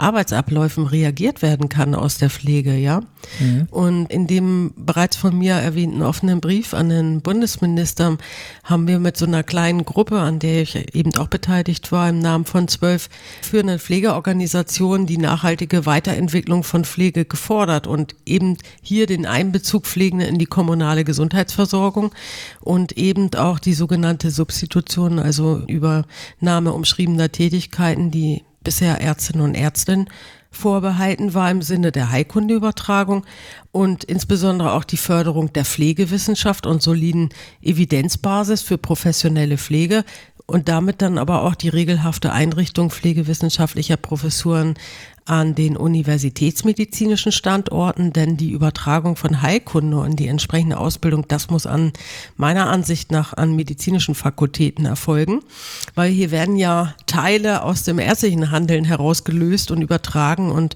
Arbeitsabläufen reagiert werden kann aus der Pflege, ja. Mhm. Und in dem bereits von mir erwähnten offenen Brief an den Bundesminister haben wir mit so einer kleinen Gruppe, an der ich eben auch beteiligt war, im Namen von zwölf führenden Pflegeorganisationen die nachhaltige Weiterentwicklung von Pflege gefordert und eben hier den Einbezug Pflegende in die kommunale Gesundheitsversorgung und eben auch die sogenannte Substitution, also Übernahme umschriebener Tätigkeiten, die bisher Ärztinnen und Ärztinnen vorbehalten war im Sinne der Heilkundeübertragung und insbesondere auch die Förderung der Pflegewissenschaft und soliden Evidenzbasis für professionelle Pflege und damit dann aber auch die regelhafte Einrichtung pflegewissenschaftlicher Professuren an den universitätsmedizinischen Standorten, denn die Übertragung von Heilkunde und die entsprechende Ausbildung, das muss an meiner Ansicht nach an medizinischen Fakultäten erfolgen, weil hier werden ja Teile aus dem ärztlichen Handeln herausgelöst und übertragen und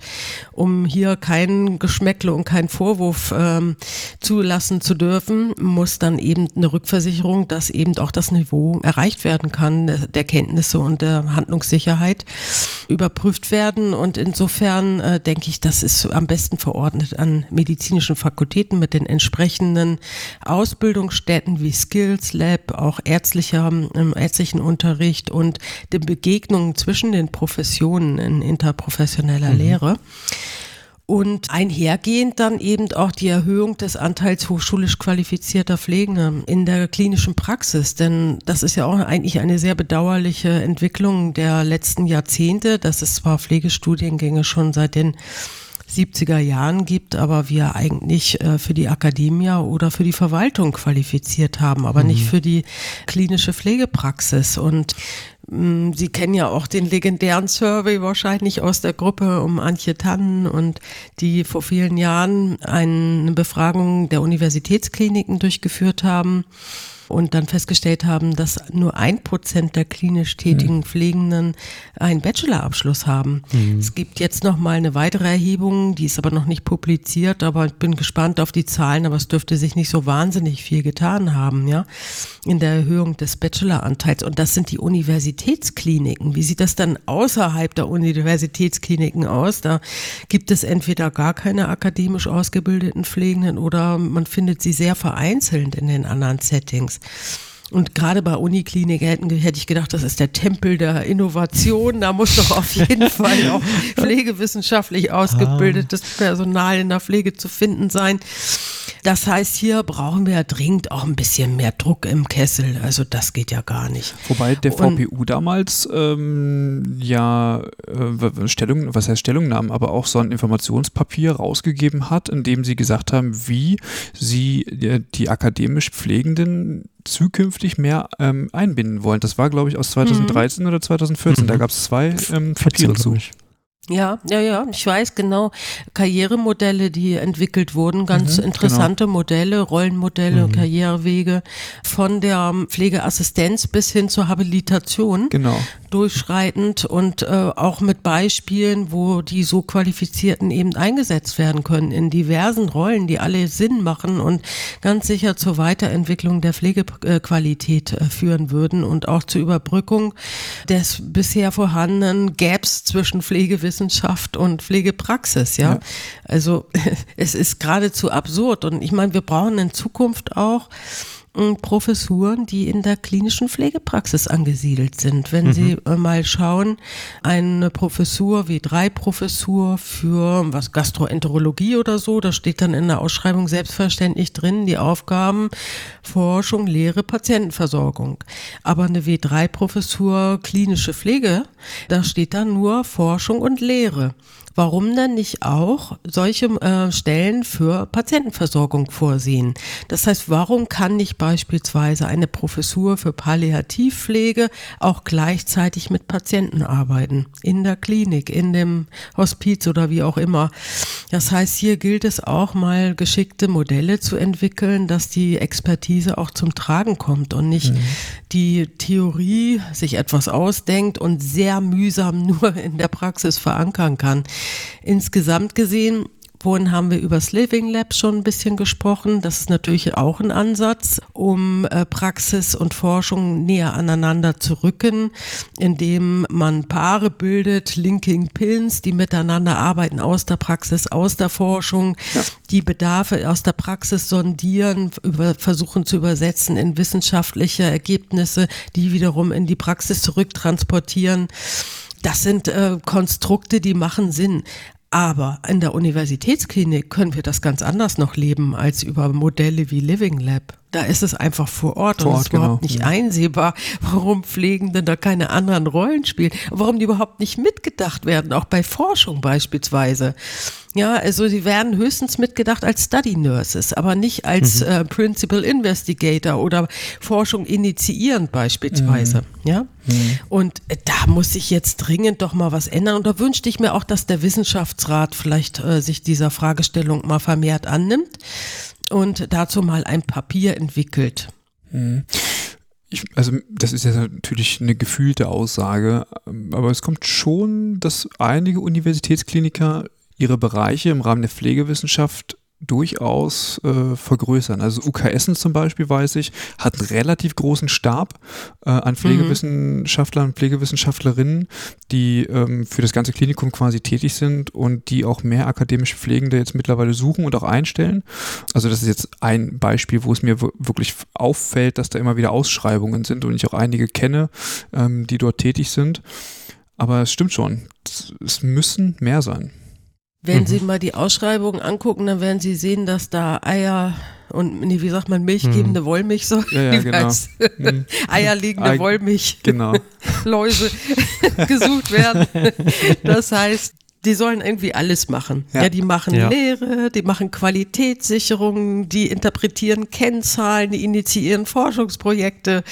um hier kein Geschmäckle und keinen Vorwurf ähm, zulassen zu dürfen, muss dann eben eine Rückversicherung, dass eben auch das Niveau erreicht werden kann, der Kenntnisse und der Handlungssicherheit überprüft werden und insofern insofern äh, denke ich, das ist am besten verordnet an medizinischen Fakultäten mit den entsprechenden Ausbildungsstätten wie Skills Lab, auch ärztlicher, im ärztlichen Unterricht und den Begegnungen zwischen den Professionen in interprofessioneller mhm. Lehre. Und einhergehend dann eben auch die Erhöhung des Anteils hochschulisch qualifizierter Pflegender in der klinischen Praxis. Denn das ist ja auch eigentlich eine sehr bedauerliche Entwicklung der letzten Jahrzehnte, dass es zwar Pflegestudiengänge schon seit den 70er Jahren gibt, aber wir eigentlich äh, für die Akademie oder für die Verwaltung qualifiziert haben, aber mhm. nicht für die klinische Pflegepraxis. Und mm, Sie kennen ja auch den legendären Survey wahrscheinlich aus der Gruppe um Antje Tannen und die vor vielen Jahren eine Befragung der Universitätskliniken durchgeführt haben und dann festgestellt haben, dass nur ein Prozent der klinisch tätigen mhm. Pflegenden einen Bachelorabschluss haben. Mhm. Es gibt jetzt noch mal eine weitere Erhebung, die ist aber noch nicht publiziert, aber ich bin gespannt auf die Zahlen, aber es dürfte sich nicht so wahnsinnig viel getan haben, ja, in der Erhöhung des Bacheloranteils. Und das sind die Universitätskliniken. Wie sieht das dann außerhalb der Universitätskliniken aus? Da gibt es entweder gar keine akademisch ausgebildeten Pflegenden oder man findet sie sehr vereinzelt in den anderen Settings. Und gerade bei Uniklinik hätte ich gedacht, das ist der Tempel der Innovation. Da muss doch auf jeden Fall auch pflegewissenschaftlich ausgebildetes Personal in der Pflege zu finden sein. Das heißt, hier brauchen wir dringend auch ein bisschen mehr Druck im Kessel. Also das geht ja gar nicht. Wobei der VPU Und, damals ähm, ja äh, Stellung, was heißt Stellungnahmen, aber auch so ein Informationspapier rausgegeben hat, in dem sie gesagt haben, wie sie äh, die akademisch Pflegenden zukünftig mehr ähm, einbinden wollen. Das war, glaube ich, aus 2013 mhm. oder 2014. Mhm. Da gab es zwei ähm, Papiere zu. Ja, ja, ja, ich weiß genau. Karrieremodelle, die entwickelt wurden, ganz mhm, interessante genau. Modelle, Rollenmodelle, mhm. Karrierewege von der Pflegeassistenz bis hin zur Habilitation. Genau. Durchschreitend und äh, auch mit Beispielen, wo die so Qualifizierten eben eingesetzt werden können in diversen Rollen, die alle Sinn machen und ganz sicher zur Weiterentwicklung der Pflegequalität äh, führen würden und auch zur Überbrückung des bisher vorhandenen Gaps zwischen Pflegewissenschaft Pflegewissenschaft und Pflegepraxis, ja. ja. Also es ist geradezu absurd und ich meine, wir brauchen in Zukunft auch Professuren, die in der klinischen Pflegepraxis angesiedelt sind. Wenn mhm. Sie äh, mal schauen, eine Professur wie drei Professur für was Gastroenterologie oder so, da steht dann in der Ausschreibung selbstverständlich drin die Aufgaben Forschung, Lehre, Patientenversorgung. Aber eine W3-Professur klinische Pflege, da steht dann nur Forschung und Lehre. Warum dann nicht auch solche äh, Stellen für Patientenversorgung vorsehen? Das heißt, warum kann nicht beispielsweise eine Professur für Palliativpflege auch gleichzeitig mit Patienten arbeiten? In der Klinik, in dem Hospiz oder wie auch immer. Das heißt, hier gilt es auch mal geschickte Modelle zu entwickeln, dass die Expertise auch zum Tragen kommt und nicht mhm. die Theorie sich etwas ausdenkt und sehr mühsam nur in der Praxis verankern kann. Insgesamt gesehen Vorhin haben wir über das Living Lab schon ein bisschen gesprochen. Das ist natürlich auch ein Ansatz, um äh, Praxis und Forschung näher aneinander zu rücken, indem man Paare bildet, Linking Pins, die miteinander arbeiten aus der Praxis, aus der Forschung, ja. die Bedarfe aus der Praxis sondieren, über, versuchen zu übersetzen in wissenschaftliche Ergebnisse, die wiederum in die Praxis zurücktransportieren. Das sind äh, Konstrukte, die machen Sinn. Aber in der Universitätsklinik können wir das ganz anders noch leben als über Modelle wie Living Lab. Da ist es einfach vor Ort vor und es ist überhaupt genau. nicht ja. einsehbar, warum Pflegende da keine anderen Rollen spielen, warum die überhaupt nicht mitgedacht werden, auch bei Forschung beispielsweise. Ja, also sie werden höchstens mitgedacht als Study Nurses, aber nicht als mhm. äh, Principal Investigator oder Forschung initiierend beispielsweise. Mhm. Ja, mhm. und äh, da muss sich jetzt dringend doch mal was ändern. Und da wünschte ich mir auch, dass der Wissenschaftsrat vielleicht äh, sich dieser Fragestellung mal vermehrt annimmt und dazu mal ein Papier entwickelt. Mhm. Ich, also das ist ja natürlich eine gefühlte Aussage, aber es kommt schon, dass einige Universitätskliniker ihre Bereiche im Rahmen der Pflegewissenschaft durchaus äh, vergrößern. Also UKSen zum Beispiel, weiß ich, hat einen relativ großen Stab äh, an Pflegewissenschaftlern und Pflegewissenschaftlerinnen, die ähm, für das ganze Klinikum quasi tätig sind und die auch mehr akademisch Pflegende jetzt mittlerweile suchen und auch einstellen. Also das ist jetzt ein Beispiel, wo es mir wirklich auffällt, dass da immer wieder Ausschreibungen sind und ich auch einige kenne, ähm, die dort tätig sind. Aber es stimmt schon, es müssen mehr sein. Wenn mhm. Sie mal die Ausschreibungen angucken, dann werden Sie sehen, dass da Eier und, nee, wie sagt man, milchgebende mhm. Wollmilch so? Ja, ja, genau. Mhm. Eierlegende Ei Wollmilch. Genau. Läuse gesucht werden. Das heißt, die sollen irgendwie alles machen. Ja, ja die machen ja. Lehre, die machen Qualitätssicherung, die interpretieren Kennzahlen, die initiieren Forschungsprojekte.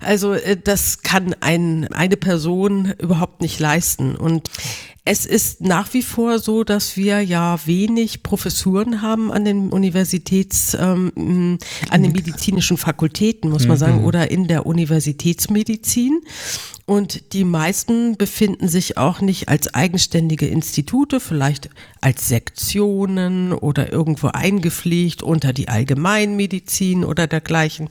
Also äh, das kann ein, eine Person überhaupt nicht leisten. Und es ist nach wie vor so, dass wir ja wenig Professuren haben an den Universitäts, ähm, an den medizinischen Fakultäten, muss man sagen, mhm. oder in der Universitätsmedizin. Und die meisten befinden sich auch nicht als eigenständige Institute, vielleicht als Sektionen oder irgendwo eingepflegt unter die Allgemeinmedizin oder dergleichen.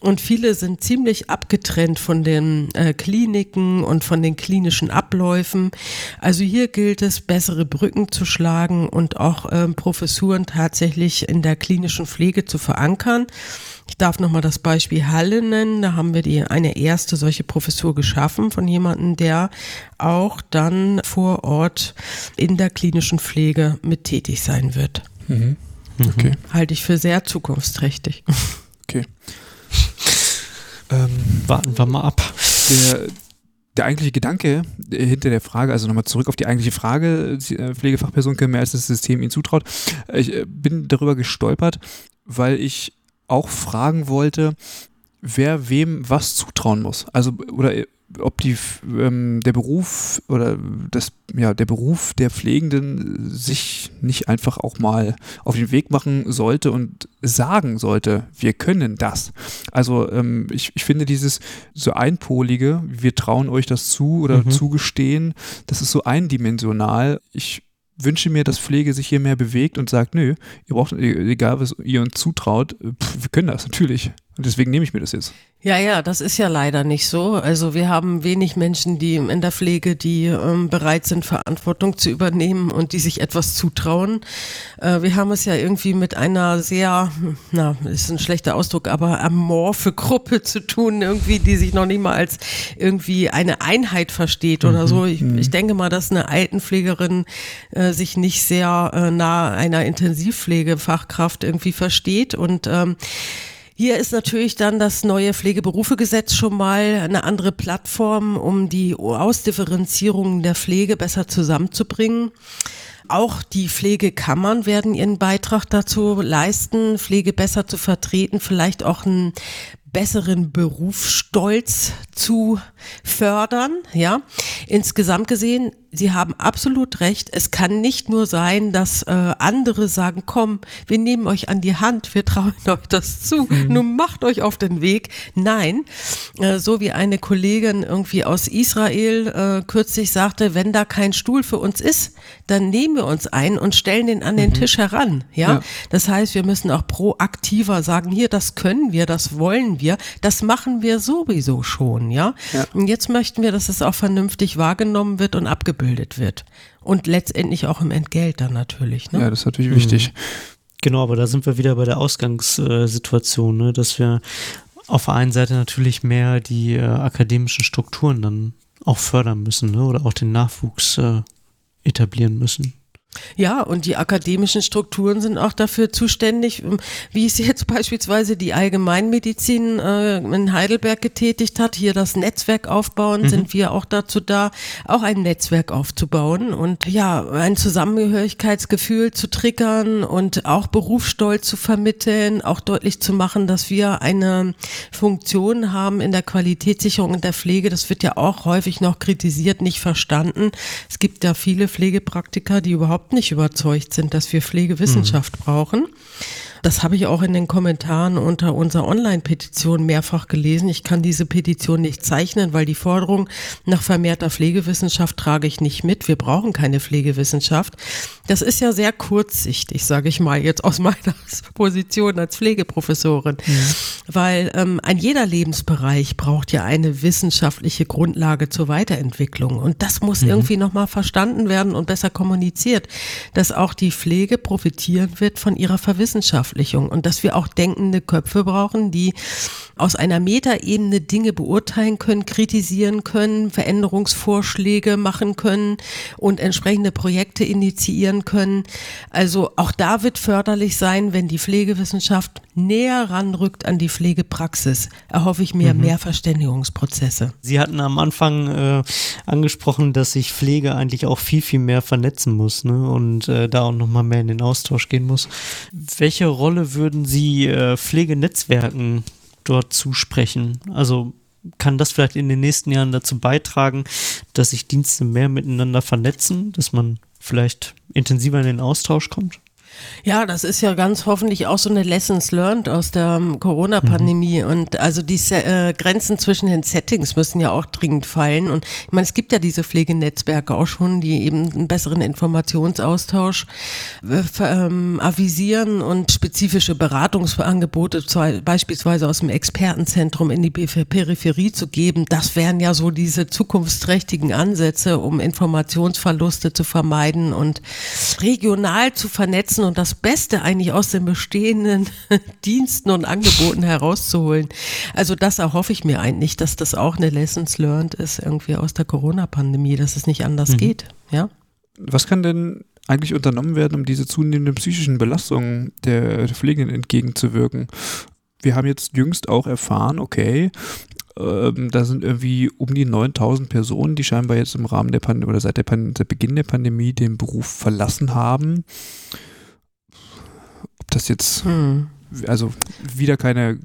Und viele sind ziemlich abgetrennt von den äh, Kliniken und von den klinischen Abläufen. Also hier gilt es, bessere Brücken zu schlagen und auch äh, Professuren tatsächlich in der klinischen Pflege zu verankern. Ich darf nochmal das Beispiel Halle nennen. Da haben wir die, eine erste solche Professur geschaffen von jemandem, der auch dann vor Ort in der klinischen Pflege mit tätig sein wird. Mhm. Okay. Halte ich für sehr zukunftsträchtig. Okay. Ähm, Warten wir mal ab. der, der eigentliche Gedanke hinter der Frage, also nochmal zurück auf die eigentliche Frage, äh, Pflegefachperson können mehr als das System ihnen zutraut. Ich äh, bin darüber gestolpert, weil ich auch fragen wollte, wer wem was zutrauen muss. Also, oder äh, ob die, ähm, der Beruf oder das, ja, der Beruf der Pflegenden sich nicht einfach auch mal auf den Weg machen sollte und sagen sollte, wir können das. Also ähm, ich, ich finde dieses so einpolige, wir trauen euch das zu oder Mhm. zugestehen, das ist so eindimensional. Ich wünsche mir, dass Pflege sich hier mehr bewegt und sagt, nö, ihr braucht, egal was ihr uns zutraut, pff, wir können das natürlich. Und deswegen nehme ich mir das jetzt. Ja, ja, das ist ja leider nicht so. Also wir haben wenig Menschen, die in der Pflege, die ähm, bereit sind, Verantwortung zu übernehmen und die sich etwas zutrauen. Äh, wir haben es ja irgendwie mit einer sehr, na, ist ein schlechter Ausdruck, aber amorphe Gruppe zu tun, irgendwie, die sich noch nicht mal als irgendwie eine Einheit versteht oder so. Ich, ich denke mal, dass eine Altenpflegerin äh, sich nicht sehr äh, nah einer Intensivpflegefachkraft irgendwie versteht und ähm, hier ist natürlich dann das neue Pflegeberufegesetz schon mal eine andere Plattform, um die Ausdifferenzierung der Pflege besser zusammenzubringen. Auch die Pflegekammern werden ihren Beitrag dazu leisten, Pflege besser zu vertreten, vielleicht auch einen besseren Berufsstolz zu fördern, ja. Insgesamt gesehen, Sie haben absolut recht. Es kann nicht nur sein, dass äh, andere sagen, komm, wir nehmen euch an die Hand, wir trauen euch das zu, nun macht euch auf den Weg. Nein, äh, so wie eine Kollegin irgendwie aus Israel äh, kürzlich sagte, wenn da kein Stuhl für uns ist, dann nehmen wir uns ein und stellen den an den Tisch heran, ja? Ja. Das heißt, wir müssen auch proaktiver sagen, hier, das können wir, das wollen wir, das machen wir sowieso schon, ja? Ja. Und jetzt möchten wir, dass es auch vernünftig wahrgenommen wird und abgebildet wird. Und letztendlich auch im Entgelt dann natürlich, ne? Ja, das ist natürlich wichtig. Genau, aber da sind wir wieder bei der Ausgangssituation, ne? dass wir auf der einen Seite natürlich mehr die äh, akademischen Strukturen dann auch fördern müssen ne? oder auch den Nachwuchs äh, etablieren müssen. Ja, und die akademischen Strukturen sind auch dafür zuständig, ähm, wie es jetzt beispielsweise die Allgemeinmedizin äh, in Heidelberg getätigt hat, hier das Netzwerk aufbauen, sind wir auch dazu da, auch ein Netzwerk aufzubauen und ja, ein Zusammengehörigkeitsgefühl zu triggern und auch Berufsstolz zu vermitteln, auch deutlich zu machen, dass wir eine Funktion haben in der Qualitätssicherung und der Pflege. Das wird ja auch häufig noch kritisiert, nicht verstanden. Es gibt ja viele Pflegepraktiker, die überhaupt nicht überzeugt sind, dass wir Pflegewissenschaft brauchen. Das habe ich auch in den Kommentaren unter unserer Online-Petition mehrfach gelesen. Ich kann diese Petition nicht zeichnen, weil die Forderung nach vermehrter Pflegewissenschaft trage ich nicht mit. Wir brauchen keine Pflegewissenschaft. Das ist ja sehr kurzsichtig, sage ich mal jetzt aus meiner Position als Pflegeprofessorin, weil ähm, ein jeder Lebensbereich braucht ja eine wissenschaftliche Grundlage zur Weiterentwicklung und das muss irgendwie nochmal verstanden werden und besser kommuniziert, dass auch die Pflege profitieren wird von ihrer Verwissenschaftlichung und dass wir auch denkende Köpfe brauchen, die aus einer Metaebene Dinge beurteilen können, kritisieren können, Veränderungsvorschläge machen können und entsprechende Projekte initiieren können. Also auch da wird förderlich sein, wenn die Pflegewissenschaft näher ranrückt an die Pflegepraxis. Erhoffe ich mir mehr Verständigungsprozesse. Sie hatten am Anfang äh, angesprochen, dass sich Pflege eigentlich auch viel, viel mehr vernetzen muss ne? und äh, da auch nochmal mehr in den Austausch gehen muss. Welche Rolle würden Sie äh, Pflegenetzwerken dort zusprechen? Also kann das vielleicht in den nächsten Jahren dazu beitragen, dass sich Dienste mehr miteinander vernetzen, dass man vielleicht intensiver in den Austausch kommt? Ja, das ist ja ganz hoffentlich auch so eine Lessons learned aus der ähm, Corona-Pandemie. Mhm. Und also die äh, Grenzen zwischen den Settings müssen ja auch dringend fallen. Und ich meine, es gibt ja diese Pflegenetzwerke auch schon, die eben einen besseren Informationsaustausch äh, ähm, avisieren und spezifische Beratungsangebote beispielsweise aus dem Expertenzentrum in die Peripherie zu geben. Das wären ja so diese zukunftsträchtigen Ansätze, um Informationsverluste zu vermeiden und regional zu vernetzen und das Beste eigentlich aus den bestehenden Diensten und Angeboten herauszuholen. Also das erhoffe ich mir eigentlich, dass das auch eine Lessons learned ist irgendwie aus der Corona-Pandemie, dass es nicht anders mhm. geht. Ja. Was kann denn eigentlich unternommen werden, um diese zunehmenden psychischen Belastungen der Pflegenden entgegenzuwirken? Wir haben jetzt jüngst auch erfahren, okay, ähm, da sind irgendwie um die 9000 Personen, die scheinbar jetzt im Rahmen der Pandemie oder seit der Pan seit Beginn der Pandemie den Beruf verlassen haben das jetzt, hm. also wieder keine,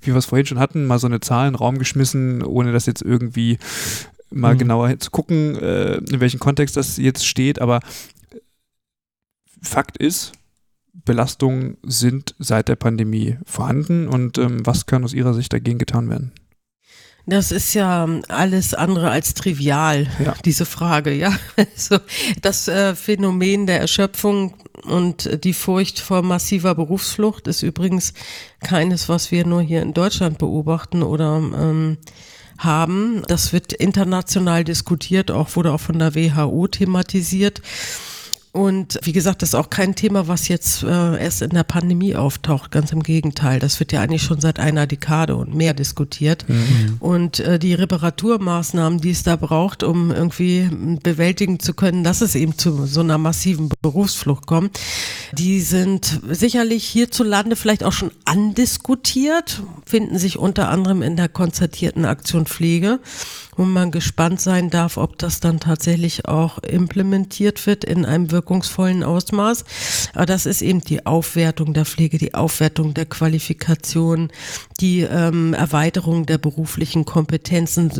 wie wir es vorhin schon hatten, mal so eine Zahl in den Raum geschmissen, ohne das jetzt irgendwie mal hm. genauer zu gucken, äh, in welchem Kontext das jetzt steht, aber Fakt ist, Belastungen sind seit der Pandemie vorhanden und ähm, was kann aus Ihrer Sicht dagegen getan werden? Das ist ja alles andere als trivial, ja. diese Frage, ja. Also das äh, Phänomen der Erschöpfung und die Furcht vor massiver Berufsflucht ist übrigens keines, was wir nur hier in Deutschland beobachten oder ähm, haben. Das wird international diskutiert, auch wurde auch von der WHO thematisiert. Und wie gesagt, das ist auch kein Thema, was jetzt äh, erst in der Pandemie auftaucht. Ganz im Gegenteil. Das wird ja eigentlich schon seit einer Dekade und mehr diskutiert. Mhm. Und äh, die Reparaturmaßnahmen, die es da braucht, um irgendwie bewältigen zu können, dass es eben zu so einer massiven Berufsflucht kommt, die sind sicherlich hierzulande vielleicht auch schon andiskutiert, finden sich unter anderem in der konzertierten Aktion Pflege wo man gespannt sein darf, ob das dann tatsächlich auch implementiert wird in einem wirkungsvollen Ausmaß. Aber das ist eben die Aufwertung der Pflege, die Aufwertung der Qualifikation, die ähm, Erweiterung der beruflichen Kompetenzen,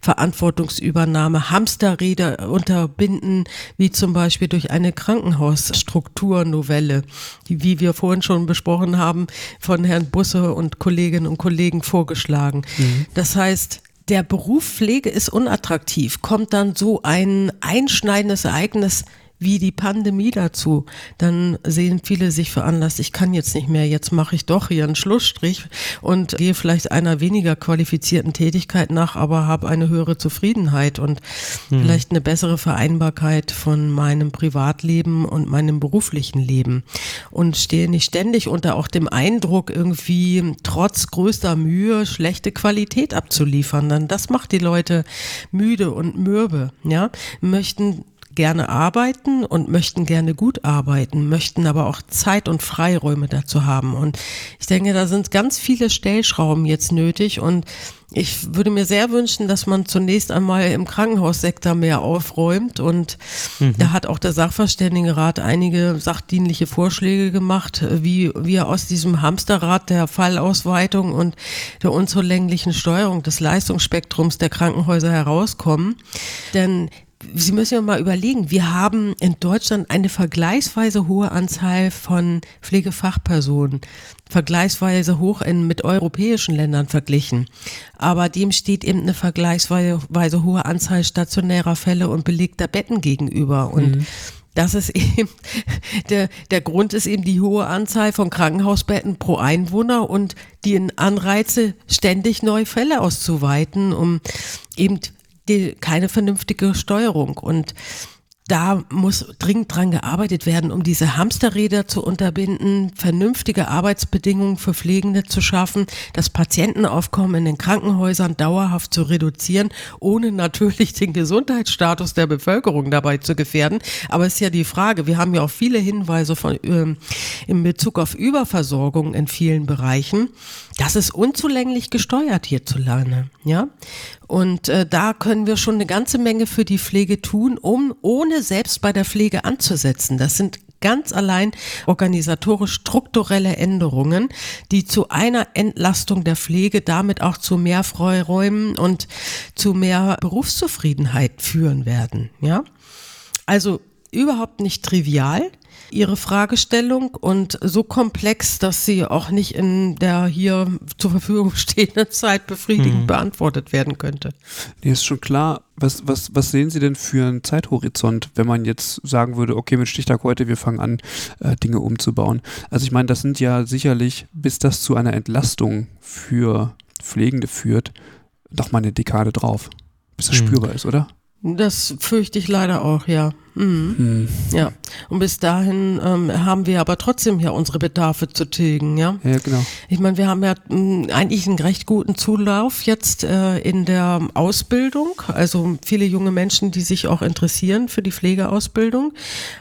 Verantwortungsübernahme, Hamsterräder unterbinden, wie zum Beispiel durch eine Krankenhausstrukturnovelle, die, wie wir vorhin schon besprochen haben, von Herrn Busse und Kolleginnen und Kollegen vorgeschlagen. Mhm. Das heißt, der Beruf Pflege ist unattraktiv, kommt dann so ein einschneidendes Ereignis wie die Pandemie dazu, dann sehen viele sich veranlasst, ich kann jetzt nicht mehr, jetzt mache ich doch hier einen Schlussstrich und gehe vielleicht einer weniger qualifizierten Tätigkeit nach, aber habe eine höhere Zufriedenheit und mhm. vielleicht eine bessere Vereinbarkeit von meinem Privatleben und meinem beruflichen Leben und stehe nicht ständig unter auch dem Eindruck, irgendwie trotz größter Mühe schlechte Qualität abzuliefern. Dann das macht die Leute müde und mürbe, ja, möchten gerne arbeiten und möchten gerne gut arbeiten, möchten aber auch Zeit und Freiräume dazu haben. Und ich denke, da sind ganz viele Stellschrauben jetzt nötig und ich würde mir sehr wünschen, dass man zunächst einmal im Krankenhaussektor mehr aufräumt und mhm. da hat auch der Sachverständigenrat einige sachdienliche Vorschläge gemacht, wie wir aus diesem Hamsterrad der Fallausweitung und der unzulänglichen Steuerung des Leistungsspektrums der Krankenhäuser herauskommen. Denn Sie müssen ja mal überlegen, wir haben in Deutschland eine vergleichsweise hohe Anzahl von Pflegefachpersonen, vergleichsweise hoch in, mit europäischen Ländern verglichen. Aber dem steht eben eine vergleichsweise hohe Anzahl stationärer Fälle und belegter Betten gegenüber. Und mhm. Das ist eben, der, der Grund ist eben die hohe Anzahl von Krankenhausbetten pro Einwohner und die Anreize, ständig neue Fälle auszuweiten, um eben keine vernünftige Steuerung. Und da muss dringend dran gearbeitet werden, um diese Hamsterräder zu unterbinden, vernünftige Arbeitsbedingungen für Pflegende zu schaffen, das Patientenaufkommen in den Krankenhäusern dauerhaft zu reduzieren, ohne natürlich den Gesundheitsstatus der Bevölkerung dabei zu gefährden. Aber es ist ja die Frage, wir haben ja auch viele Hinweise von, äh, in Bezug auf Überversorgung in vielen Bereichen. Das ist unzulänglich gesteuert hierzulande, ja. Und äh, da können wir schon eine ganze Menge für die Pflege tun, um ohne selbst bei der Pflege anzusetzen. Das sind ganz allein organisatorisch strukturelle Änderungen, die zu einer Entlastung der Pflege, damit auch zu mehr Freiräumen und zu mehr Berufszufriedenheit führen werden. Ja, also überhaupt nicht trivial ihre Fragestellung und so komplex, dass sie auch nicht in der hier zur Verfügung stehenden Zeit befriedigend mhm. beantwortet werden könnte. Nee, ist schon klar. Was, was, was sehen Sie denn für einen Zeithorizont, wenn man jetzt sagen würde, okay, mit Stichtag heute, wir fangen an, äh, Dinge umzubauen? Also ich meine, das sind ja sicherlich, bis das zu einer Entlastung für Pflegende führt, doch mal eine Dekade drauf, bis das mhm. spürbar ist, oder? Das fürchte ich leider auch, ja. Mhm. Hm. Ja, und bis dahin ähm, haben wir aber trotzdem ja unsere Bedarfe zu tilgen, ja. Ja, genau. Ich meine, wir haben ja mh, hm, eigentlich einen recht guten Zulauf jetzt äh, in der Ausbildung, also viele junge Menschen, die sich auch interessieren für die Pflegeausbildung.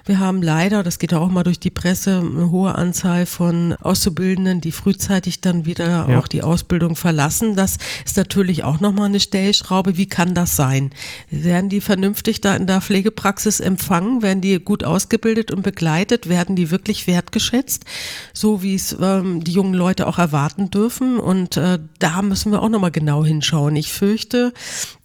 Wir haben leider, das geht ja auch mal durch die Presse, eine hohe Anzahl von Auszubildenden, die frühzeitig dann wieder ja. auch die Ausbildung verlassen. Das ist natürlich auch nochmal eine Stellschraube. Wie kann das sein? Werden die vernünftig da in der Pflegepraxis empfangen? Empfangen? Werden die gut ausgebildet und begleitet? Werden die wirklich wertgeschätzt? So wie es ähm, die jungen Leute auch erwarten dürfen. Und äh, da müssen wir auch nochmal genau hinschauen. Ich fürchte,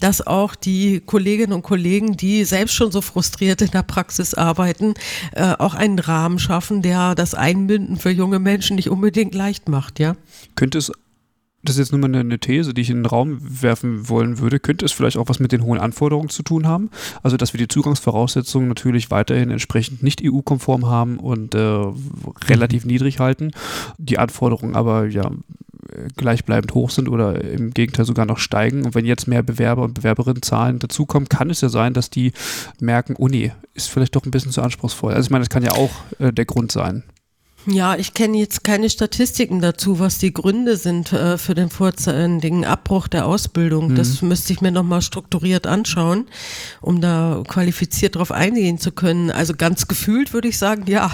dass auch die Kolleginnen und Kollegen, die selbst schon so frustriert in der Praxis arbeiten, äh, auch einen Rahmen schaffen, der das Einbinden für junge Menschen nicht unbedingt leicht macht, ja? Könnte es das ist jetzt nur mal eine, These, die ich in den Raum werfen wollen würde, könnte es vielleicht auch was mit den hohen Anforderungen zu tun haben. Also, dass wir die Zugangsvoraussetzungen natürlich weiterhin entsprechend nicht EU-konform haben und äh, relativ niedrig halten, die Anforderungen aber ja gleichbleibend hoch sind oder im Gegenteil sogar noch steigen. Und wenn jetzt mehr Bewerber und Bewerberinnenzahlen dazukommen, kann es ja sein, dass die merken, oh nee, ist vielleicht doch ein bisschen zu anspruchsvoll. Also ich meine, das kann ja auch äh, der Grund sein. Ja, ich kenne jetzt keine Statistiken dazu, was die Gründe sind äh, für den vorzeitigen Abbruch der Ausbildung. Mhm. Das müsste ich mir nochmal strukturiert anschauen, um da qualifiziert darauf eingehen zu können. Also ganz gefühlt würde ich sagen, ja.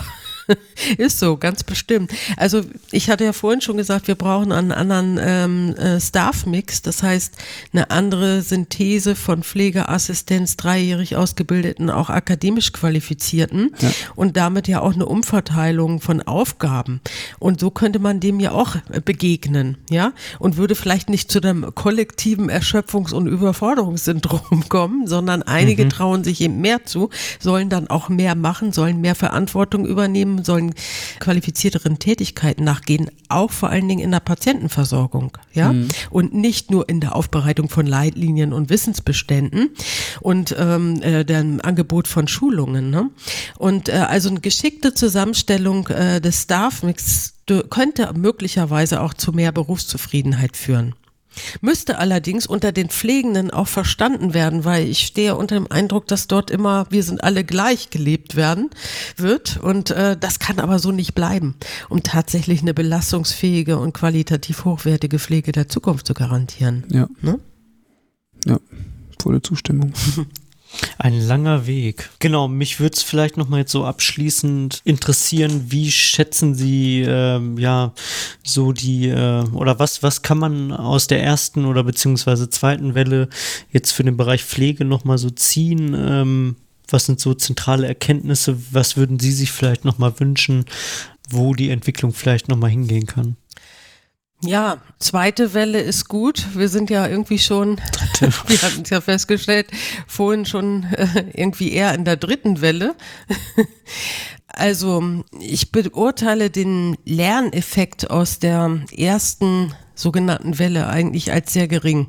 Ist so, ganz bestimmt. Also ich hatte ja vorhin schon gesagt, wir brauchen einen anderen ähm, äh, Staff-Mix, das heißt eine andere Synthese von Pflegeassistenz, dreijährig ausgebildeten, auch akademisch qualifizierten ja. und damit ja auch eine Umverteilung von Aufgaben. Und so könnte man dem ja auch begegnen, ja, und würde vielleicht nicht zu einem kollektiven Erschöpfungs- und Überforderungssyndrom kommen, sondern einige mhm. trauen sich eben mehr zu, sollen dann auch mehr machen, sollen mehr Verantwortung übernehmen, sollen qualifizierteren Tätigkeiten nachgehen, auch vor allen Dingen in der Patientenversorgung, ja, mhm. und nicht nur in der Aufbereitung von Leitlinien und Wissensbeständen und ähm, äh, dem Angebot von Schulungen. Ne? Und äh, also eine geschickte Zusammenstellung äh, des Staff-Mix könnte möglicherweise auch zu mehr Berufszufriedenheit führen. Müsste allerdings unter den Pflegenden auch verstanden werden, weil ich stehe unter dem Eindruck, dass dort immer wir sind alle gleich gelebt werden wird und äh, das kann aber so nicht bleiben, um tatsächlich eine belastungsfähige und qualitativ hochwertige Pflege der Zukunft zu garantieren. Ja. Ne? Ja, volle Zustimmung. Ein langer Weg. Genau, mich würde es vielleicht nochmal jetzt so abschließend interessieren, wie schätzen Sie ähm, ja so die äh, oder was, was kann man aus der ersten oder beziehungsweise zweiten Welle jetzt für den Bereich Pflege nochmal so ziehen? Ähm, was sind so zentrale Erkenntnisse? Was würden Sie sich vielleicht nochmal wünschen, wo die Entwicklung vielleicht nochmal hingehen kann? Ja, zweite Welle ist gut. Wir sind ja irgendwie schon, wir hatten es ja festgestellt, vorhin schon äh, irgendwie eher in der dritten Welle. also ich beurteile den Lerneffekt aus der ersten sogenannten Welle eigentlich als sehr gering.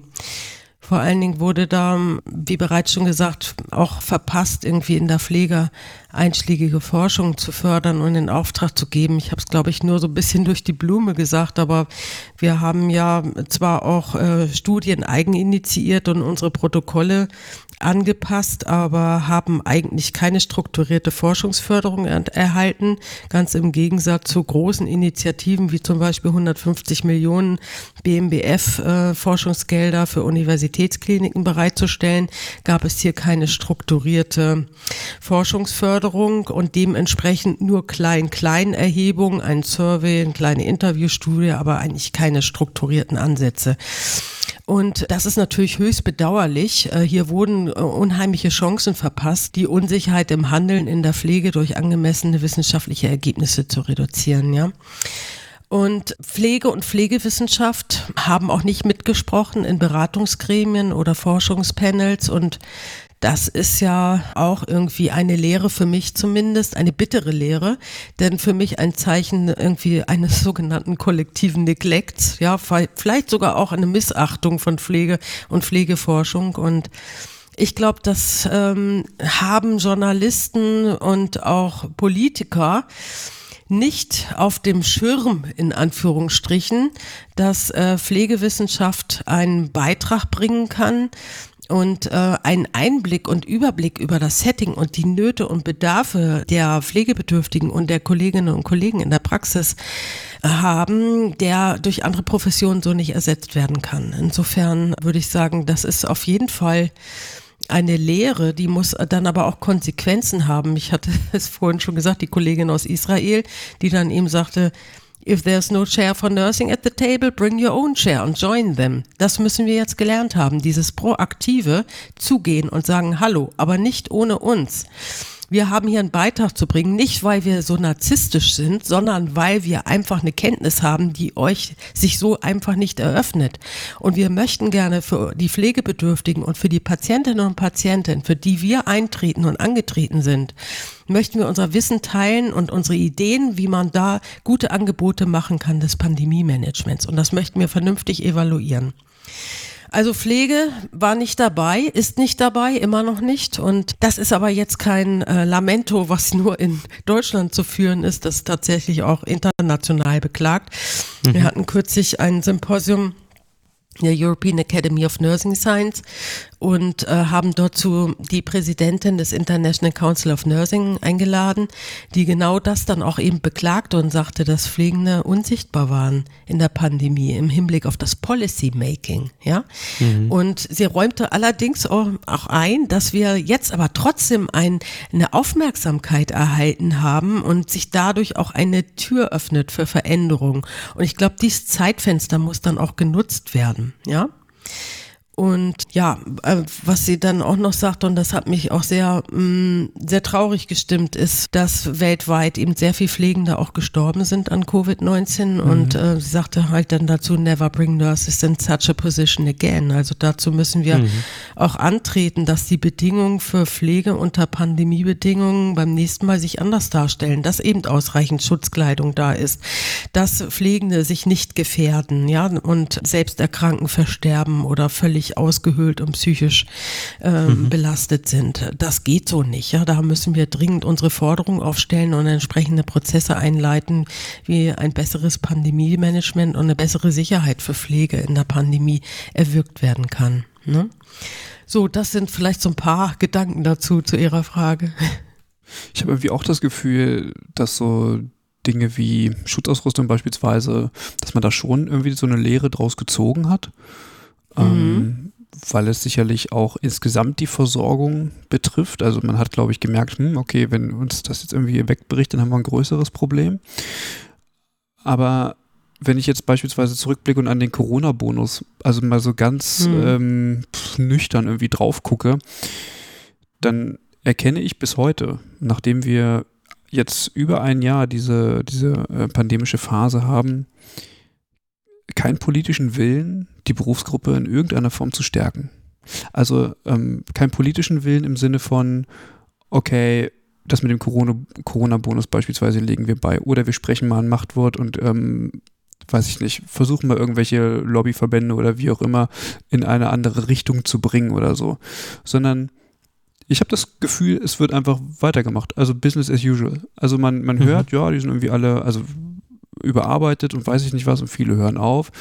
Vor allen Dingen wurde da, wie bereits schon gesagt, auch verpasst, irgendwie in der Pflege einschlägige Forschung zu fördern und in Auftrag zu geben. Ich habe es, glaube ich, nur so ein bisschen durch die Blume gesagt, aber wir haben ja zwar auch äh, Studien eigeninitiiert und unsere Protokolle angepasst, aber haben eigentlich keine strukturierte Forschungsförderung erhalten. Ganz im Gegensatz zu großen Initiativen wie zum Beispiel 150 Millionen BMBF äh, Forschungsgelder für Universitätskliniken bereitzustellen, gab es hier keine strukturierte Forschungsförderung und dementsprechend nur Klein-Klein-Erhebungen, ein Survey, eine kleine Interviewstudie, aber eigentlich keine strukturierten Ansätze. Und das ist natürlich höchst bedauerlich. Äh, hier wurden äh, unheimliche Chancen verpasst, die Unsicherheit im Handeln in der Pflege durch angemessene wissenschaftliche Ergebnisse zu reduzieren, ja. Und Pflege und Pflegewissenschaft haben auch nicht mitgesprochen in Beratungsgremien oder Forschungspanels und Das ist ja auch irgendwie eine Lehre für mich zumindest, eine bittere Lehre, denn für mich ein Zeichen irgendwie eines sogenannten kollektiven Neglekts, ja, vielleicht sogar auch eine Missachtung von Pflege und Pflegeforschung. Und ich glaube, das ähm, haben Journalisten und auch Politiker nicht auf dem Schirm in Anführungsstrichen, dass äh, Pflegewissenschaft einen Beitrag bringen kann und äh, einen Einblick und Überblick über das Setting und die Nöte und Bedarfe der Pflegebedürftigen und der Kolleginnen und Kollegen in der Praxis äh, haben, der durch andere Professionen so nicht ersetzt werden kann. Insofern würde ich sagen, das ist auf jeden Fall eine Lehre, die muss dann aber auch Konsequenzen haben. Ich hatte es vorhin schon gesagt, die Kollegin aus Israel, die dann eben sagte, If there's no chair for nursing at the table, bring your own chair and join them. Das müssen wir jetzt gelernt haben, dieses proaktive Zugehen und sagen Hallo, aber nicht ohne uns wir haben hier einen Beitrag zu bringen, nicht weil wir so narzisstisch sind, sondern weil wir einfach eine Kenntnis haben, die euch sich so einfach nicht eröffnet. Und wir möchten gerne für die Pflegebedürftigen und für die Patientinnen und Patienten, für die wir eintreten und angetreten sind, möchten wir unser Wissen teilen und unsere Ideen, wie man da gute Angebote machen kann des Pandemie-Managements. Und das möchten wir vernünftig evaluieren. Also Pflege war nicht dabei, ist nicht dabei, immer noch nicht. Und das ist aber jetzt kein äh, Lamento, was nur in Deutschland zu führen ist. Das ist tatsächlich auch international beklagt. Mhm. Wir hatten kürzlich ein Symposium der European Academy of Nursing Science und äh, haben dazu die Präsidentin des International Council of Nursing eingeladen, die genau das dann auch eben beklagte und sagte, dass Pflegende unsichtbar waren in der Pandemie im Hinblick auf das Policy Making, ja. Mhm. Und sie räumte allerdings auch, auch, ein, dass wir jetzt aber trotzdem ein, eine Aufmerksamkeit erhalten haben und sich dadurch auch eine Tür öffnet für Veränderung. Und ich glaube, dieses Zeitfenster muss dann auch genutzt werden, ja. Und ja, äh, was sie dann auch noch sagt, und das hat mich auch sehr, mm, sehr traurig gestimmt, ist, dass weltweit eben sehr viel Pflegende auch gestorben sind an Covid-19. Mhm. Und äh, sie sagte halt dann dazu, never bring nurses in such a position again. Also dazu müssen wir mhm. auch antreten, dass die Bedingungen für Pflege unter Pandemiebedingungen beim nächsten Mal sich anders darstellen, dass eben ausreichend Schutzkleidung da ist, dass Pflegende sich nicht gefährden, ja, und selbst erkranken, versterben oder völlig ausgehöhlt und psychisch ähm, mhm. belastet sind. Das geht so nicht. Ja, da müssen wir dringend unsere Forderungen aufstellen und entsprechende Prozesse einleiten, wie ein besseres Pandemie-Management und eine bessere Sicherheit für Pflege in der Pandemie erwirkt werden kann. Ne? So, das sind vielleicht so ein paar Gedanken dazu zu Ihrer Frage. Ich habe irgendwie auch das Gefühl, dass so Dinge wie Schutzausrüstung beispielsweise, dass man da schon irgendwie so eine Lehre draus gezogen hat. Mhm. Ähm, weil es sicherlich auch insgesamt die Versorgung betrifft. Also man hat, glaube ich, gemerkt, hm, okay, wenn uns das jetzt irgendwie wegbricht, dann haben wir ein größeres Problem. Aber wenn ich jetzt beispielsweise zurückblicke und an den Corona-Bonus, also mal so ganz mhm. ähm, nüchtern irgendwie drauf gucke, dann erkenne ich bis heute, nachdem wir jetzt über ein Jahr diese, diese äh, pandemische Phase haben, keinen politischen Willen, die Berufsgruppe in irgendeiner Form zu stärken. Also ähm, keinen politischen Willen im Sinne von, okay, das mit dem Corona-Bonus beispielsweise legen wir bei. Oder wir sprechen mal ein Machtwort und ähm, weiß ich nicht, versuchen mal irgendwelche Lobbyverbände oder wie auch immer in eine andere Richtung zu bringen oder so. Sondern ich habe das Gefühl, es wird einfach weitergemacht. Also Business as usual. Also man, man mhm. hört, ja, die sind irgendwie alle, also überarbeitet und weiß ich nicht was und viele hören auf.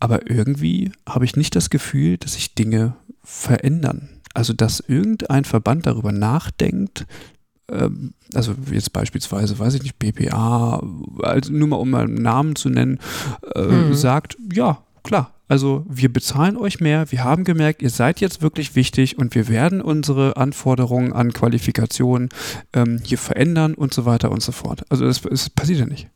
Aber irgendwie habe ich nicht das Gefühl, dass sich Dinge verändern. Also, dass irgendein Verband darüber nachdenkt, ähm, also jetzt beispielsweise, weiß ich nicht, BPA, also nur mal um mal einen Namen zu nennen, äh, mhm. sagt, ja, klar, also wir bezahlen euch mehr, wir haben gemerkt, ihr seid jetzt wirklich wichtig und wir werden unsere Anforderungen an Qualifikationen ähm, hier verändern und so weiter und so fort. Also das, das passiert ja nicht.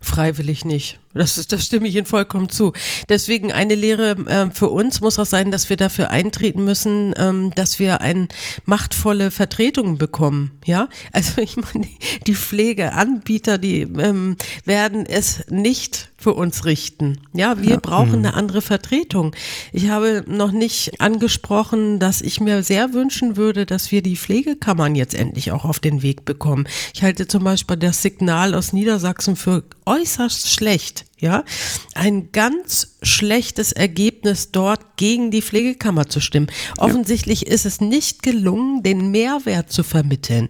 Freiwillig nicht. Das, ist, das stimme ich Ihnen vollkommen zu. Deswegen eine Lehre äh, für uns muss auch sein, dass wir dafür eintreten müssen, ähm, dass wir ein machtvolle Vertretungen bekommen. Ja, also ich meine, die Pflegeanbieter, die ähm, werden es nicht für uns richten. Ja, wir ja. brauchen eine andere Vertretung. Ich habe noch nicht angesprochen, dass ich mir sehr wünschen würde, dass wir die Pflegekammern jetzt endlich auch auf den Weg bekommen. Ich halte zum Beispiel das Signal aus Niedersachsen für äußerst schlecht. Ja, ein ganz schlechtes Ergebnis dort gegen die Pflegekammer zu stimmen. Offensichtlich ja. ist es nicht gelungen, den Mehrwert zu vermitteln.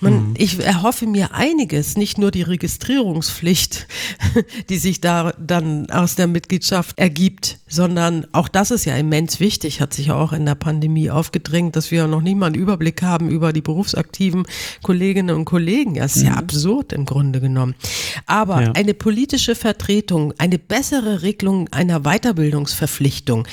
Man, mhm. Ich erhoffe mir einiges, nicht nur die Registrierungspflicht, die sich da dann aus der Mitgliedschaft ergibt, sondern auch das ist ja immens wichtig, hat sich ja auch in der Pandemie aufgedrängt, dass wir noch nicht mal einen Überblick haben über die berufsaktiven Kolleginnen und Kollegen. Das ist mhm. ja absurd im Grunde genommen. Aber ja. eine politische Vertretung, eine bessere Regelung einer Weiterbildungsverpflichtung,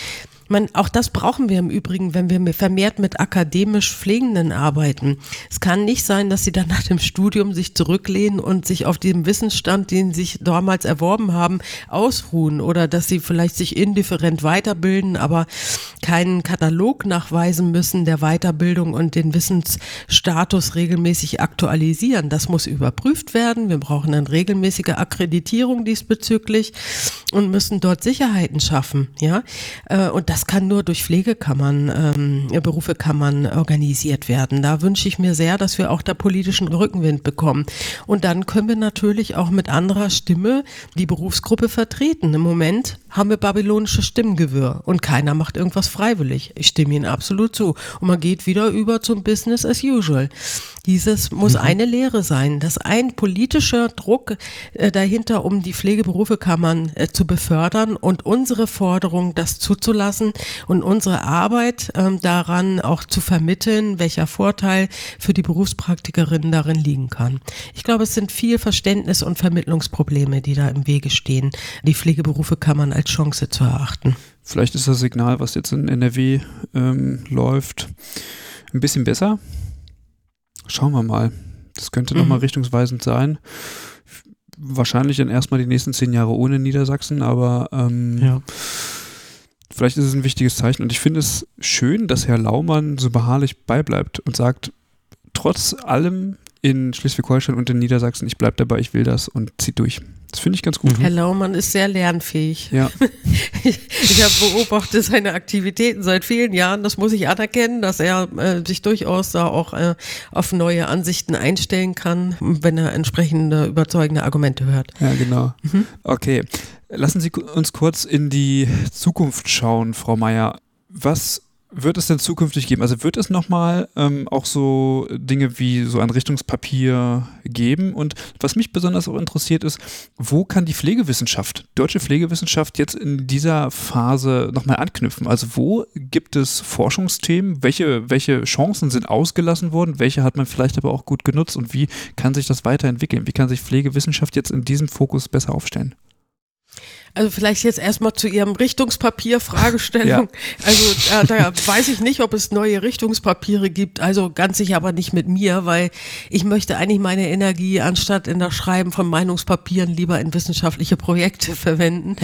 man, auch das brauchen wir im Übrigen, wenn wir vermehrt mit akademisch Pflegenden arbeiten. Es kann nicht sein, dass sie dann nach dem Studium sich zurücklehnen und sich auf dem Wissensstand, den sie sich damals erworben haben, ausruhen oder dass sie vielleicht sich indifferent weiterbilden, aber keinen Katalog nachweisen müssen der Weiterbildung und den Wissensstatus regelmäßig aktualisieren. Das muss überprüft werden. Wir brauchen eine regelmäßige Akkreditierung diesbezüglich und müssen dort Sicherheiten schaffen. Ja, äh, und das kann nur durch Pflegekammern, ähm, Berufekammern organisiert werden. Da wünsche ich mir sehr, dass wir auch da politischen Rückenwind bekommen. Und dann können wir natürlich auch mit anderer Stimme die Berufsgruppe vertreten. Im Moment haben wir babylonische Stimmengewirr und keiner macht irgendwas freiwillig. Ich stimme Ihnen absolut zu. Und man geht wieder über zum Business as usual. Dieses muss mhm. eine Lehre sein, dass ein politischer Druck äh, dahinter, um die Pflegeberufekammern äh, zu befördern und unsere Forderung, das zuzulassen und unsere Arbeit ähm, daran auch zu vermitteln, welcher Vorteil für die Berufspraktikerinnen darin liegen kann. Ich glaube, es sind viel Verständnis- und Vermittlungsprobleme, die da im Wege stehen, die Pflegeberufekammern als Chance zu erachten. Vielleicht ist das Signal, was jetzt in NRW ähm, läuft, ein bisschen besser Schauen wir mal. Das könnte mhm. nochmal richtungsweisend sein. Wahrscheinlich dann erstmal die nächsten zehn Jahre ohne Niedersachsen, aber ähm, ja. vielleicht ist es ein wichtiges Zeichen. Und ich finde es schön, dass Herr Laumann so beharrlich beibleibt und sagt, trotz allem in Schleswig-Holstein und in Niedersachsen, ich bleibe dabei, ich will das und zieht durch. Das finde ich ganz gut. Herr Laumann ist sehr lernfähig. Ja. ich, ich habe beobachtet seine Aktivitäten seit vielen Jahren. Das muss ich anerkennen, dass er äh, sich durchaus da auch äh, auf neue Ansichten einstellen kann, wenn er entsprechende überzeugende Argumente hört. Ja, genau. Mhm. Okay. Lassen Sie uns kurz in die Zukunft schauen, Frau Meier. Was wird es denn zukünftig geben? Also wird es nochmal ähm, auch so Dinge wie so ein Richtungspapier geben? Und was mich besonders auch interessiert ist, wo kann die Pflegewissenschaft, deutsche Pflegewissenschaft jetzt in dieser Phase nochmal anknüpfen? Also wo gibt es Forschungsthemen? Welche, welche Chancen sind ausgelassen worden? Welche hat man vielleicht aber auch gut genutzt? Und wie kann sich das weiterentwickeln? Wie kann sich Pflegewissenschaft jetzt in diesem Fokus besser aufstellen? Also vielleicht jetzt erstmal zu Ihrem Richtungspapier Fragestellung. Ja. Also äh, da weiß ich nicht, ob es neue Richtungspapiere gibt. Also ganz sicher aber nicht mit mir, weil ich möchte eigentlich meine Energie anstatt in das Schreiben von Meinungspapieren lieber in wissenschaftliche Projekte verwenden.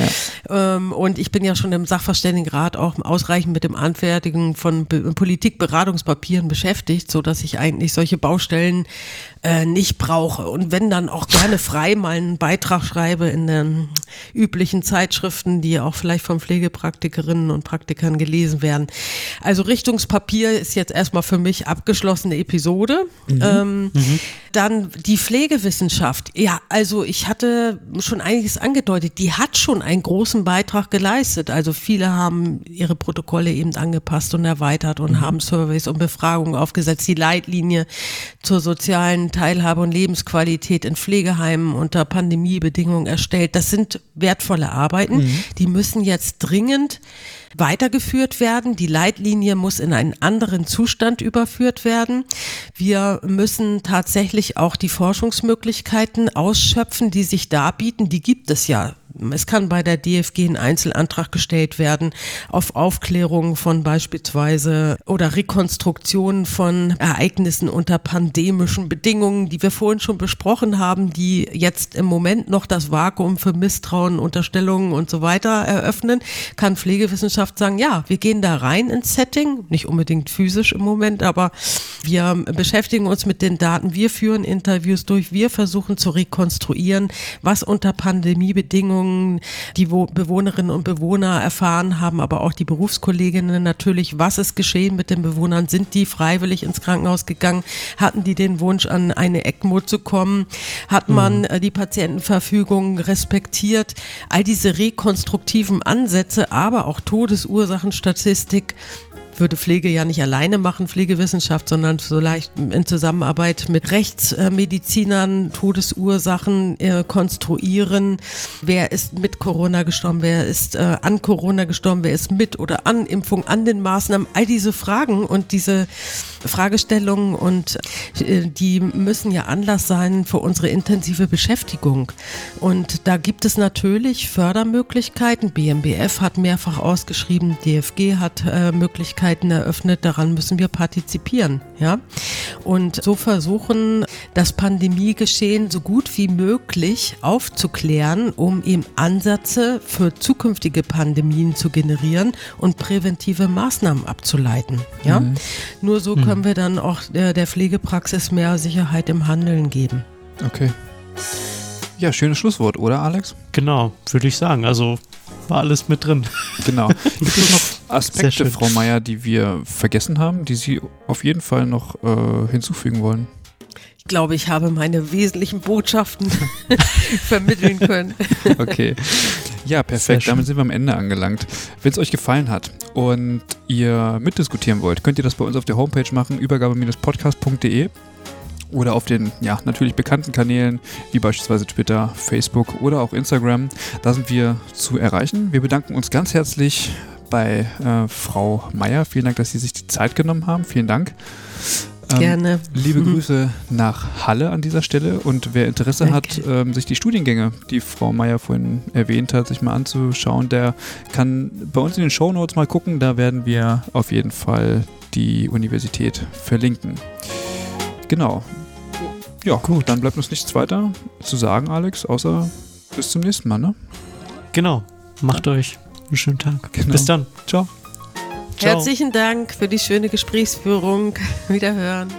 Ja. Ähm, und ich bin ja schon im Sachverständigenrat auch ausreichend mit dem Anfertigen von Politikberatungspapieren beschäftigt, so dass ich eigentlich solche Baustellen äh, nicht brauche. Und wenn dann auch gerne frei mal einen Beitrag schreibe in den üblichen Zeitschriften, die auch vielleicht von Pflegepraktikerinnen und Praktikern gelesen werden. Also Richtungspapier ist jetzt erstmal für mich abgeschlossene Episode. Mhm. Ähm, mhm. Dann die Pflegewissenschaft. Ja, also ich hatte schon einiges angedeutet. Die hat schon einen großen Beitrag geleistet. Also viele haben ihre Protokolle eben angepasst und erweitert und mhm. haben Surveys und Befragungen aufgesetzt. Die Leitlinie zur sozialen Teilhabe und Lebensqualität in Pflegeheimen unter Pandemiebedingungen erstellt. Das sind wertvolle Arbeiten. Mhm. Die müssen jetzt dringend weitergeführt werden. Die Leitlinie muss in einen anderen Zustand überführt werden. Wir müssen tatsächlich auch die Forschungsmöglichkeiten ausschöpfen, die sich da bieten. Die gibt es ja es kann bei der DFG ein Einzelantrag gestellt werden auf Aufklärung von beispielsweise oder Rekonstruktion von Ereignissen unter pandemischen Bedingungen, die wir vorhin schon besprochen haben, die jetzt im Moment noch das Vakuum für Misstrauen, Unterstellungen und so weiter eröffnen, kann Pflegewissenschaft sagen, ja, wir gehen da rein ins Setting, nicht unbedingt physisch im Moment, aber wir beschäftigen uns mit den Daten, wir führen Interviews durch, wir versuchen zu rekonstruieren, was unter Pandemiebedingungen Bedingungen die Bewohnerinnen und Bewohner erfahren haben, aber auch die Berufskolleginnen natürlich, was ist geschehen mit den Bewohnern, sind die freiwillig ins Krankenhaus gegangen, hatten die den Wunsch an eine ECMO zu kommen, hat man mhm. die Patientenverfügung respektiert, all diese rekonstruktiven Ansätze, aber auch Todesursachenstatistik würde Pflege ja nicht alleine machen, Pflegewissenschaft, sondern vielleicht in Zusammenarbeit mit Rechtsmedizinern Todesursachen äh, konstruieren. Wer ist mit Corona gestorben? Wer ist äh, an Corona gestorben? Wer ist mit oder an Impfung, an den Maßnahmen? All diese Fragen und diese Fragestellungen und äh, die müssen ja Anlass sein für unsere intensive Beschäftigung. Und da gibt es natürlich Fördermöglichkeiten. BMBF hat mehrfach ausgeschrieben, DFG hat äh, Möglichkeiten Möglichkeiten eröffnet, daran müssen wir partizipieren. Ja? Und so versuchen, das Pandemiegeschehen so gut wie möglich aufzuklären, um eben Ansätze für zukünftige Pandemien zu generieren und präventive Maßnahmen abzuleiten. Ja? Mhm. Nur so können mhm. wir dann auch der, der Pflegepraxis mehr Sicherheit im Handeln geben. Okay. Ja, schönes Schlusswort, oder Alex? Genau, würde ich sagen. Also war alles mit drin. Genau. Gibt es noch Aspekte, Frau Meier, die wir vergessen haben, die Sie auf jeden Fall noch äh, hinzufügen wollen? Ich glaube, ich habe meine wesentlichen Botschaften vermitteln können. Okay. Ja, perfekt. Damit sind wir am Ende angelangt. Wenn es euch gefallen hat und ihr mitdiskutieren wollt, könnt ihr das bei uns auf der Homepage machen, übergabe-podcast.de oder auf den ja natürlich bekannten Kanälen wie beispielsweise Twitter, Facebook oder auch Instagram. Da sind wir zu erreichen. Wir bedanken uns ganz herzlich bei äh, Frau Meier. Vielen Dank, dass Sie sich die Zeit genommen haben. Vielen Dank. Ähm, Gerne. Liebe Grüße nach Halle an dieser Stelle und wer Interesse okay. hat, ähm, sich die Studiengänge, die Frau Meier vorhin erwähnt hat, sich mal anzuschauen, der kann bei uns in den Show Notes mal gucken. Da werden wir auf jeden Fall die Universität verlinken. Genau. Ja, gut, dann bleibt uns nichts weiter zu sagen, Alex, außer bis zum nächsten Mal, ne? Genau. Macht ja. euch einen schönen Tag. Genau. Bis dann. Ciao. Ciao. Herzlichen Dank für die schöne Gesprächsführung. Wiederhören.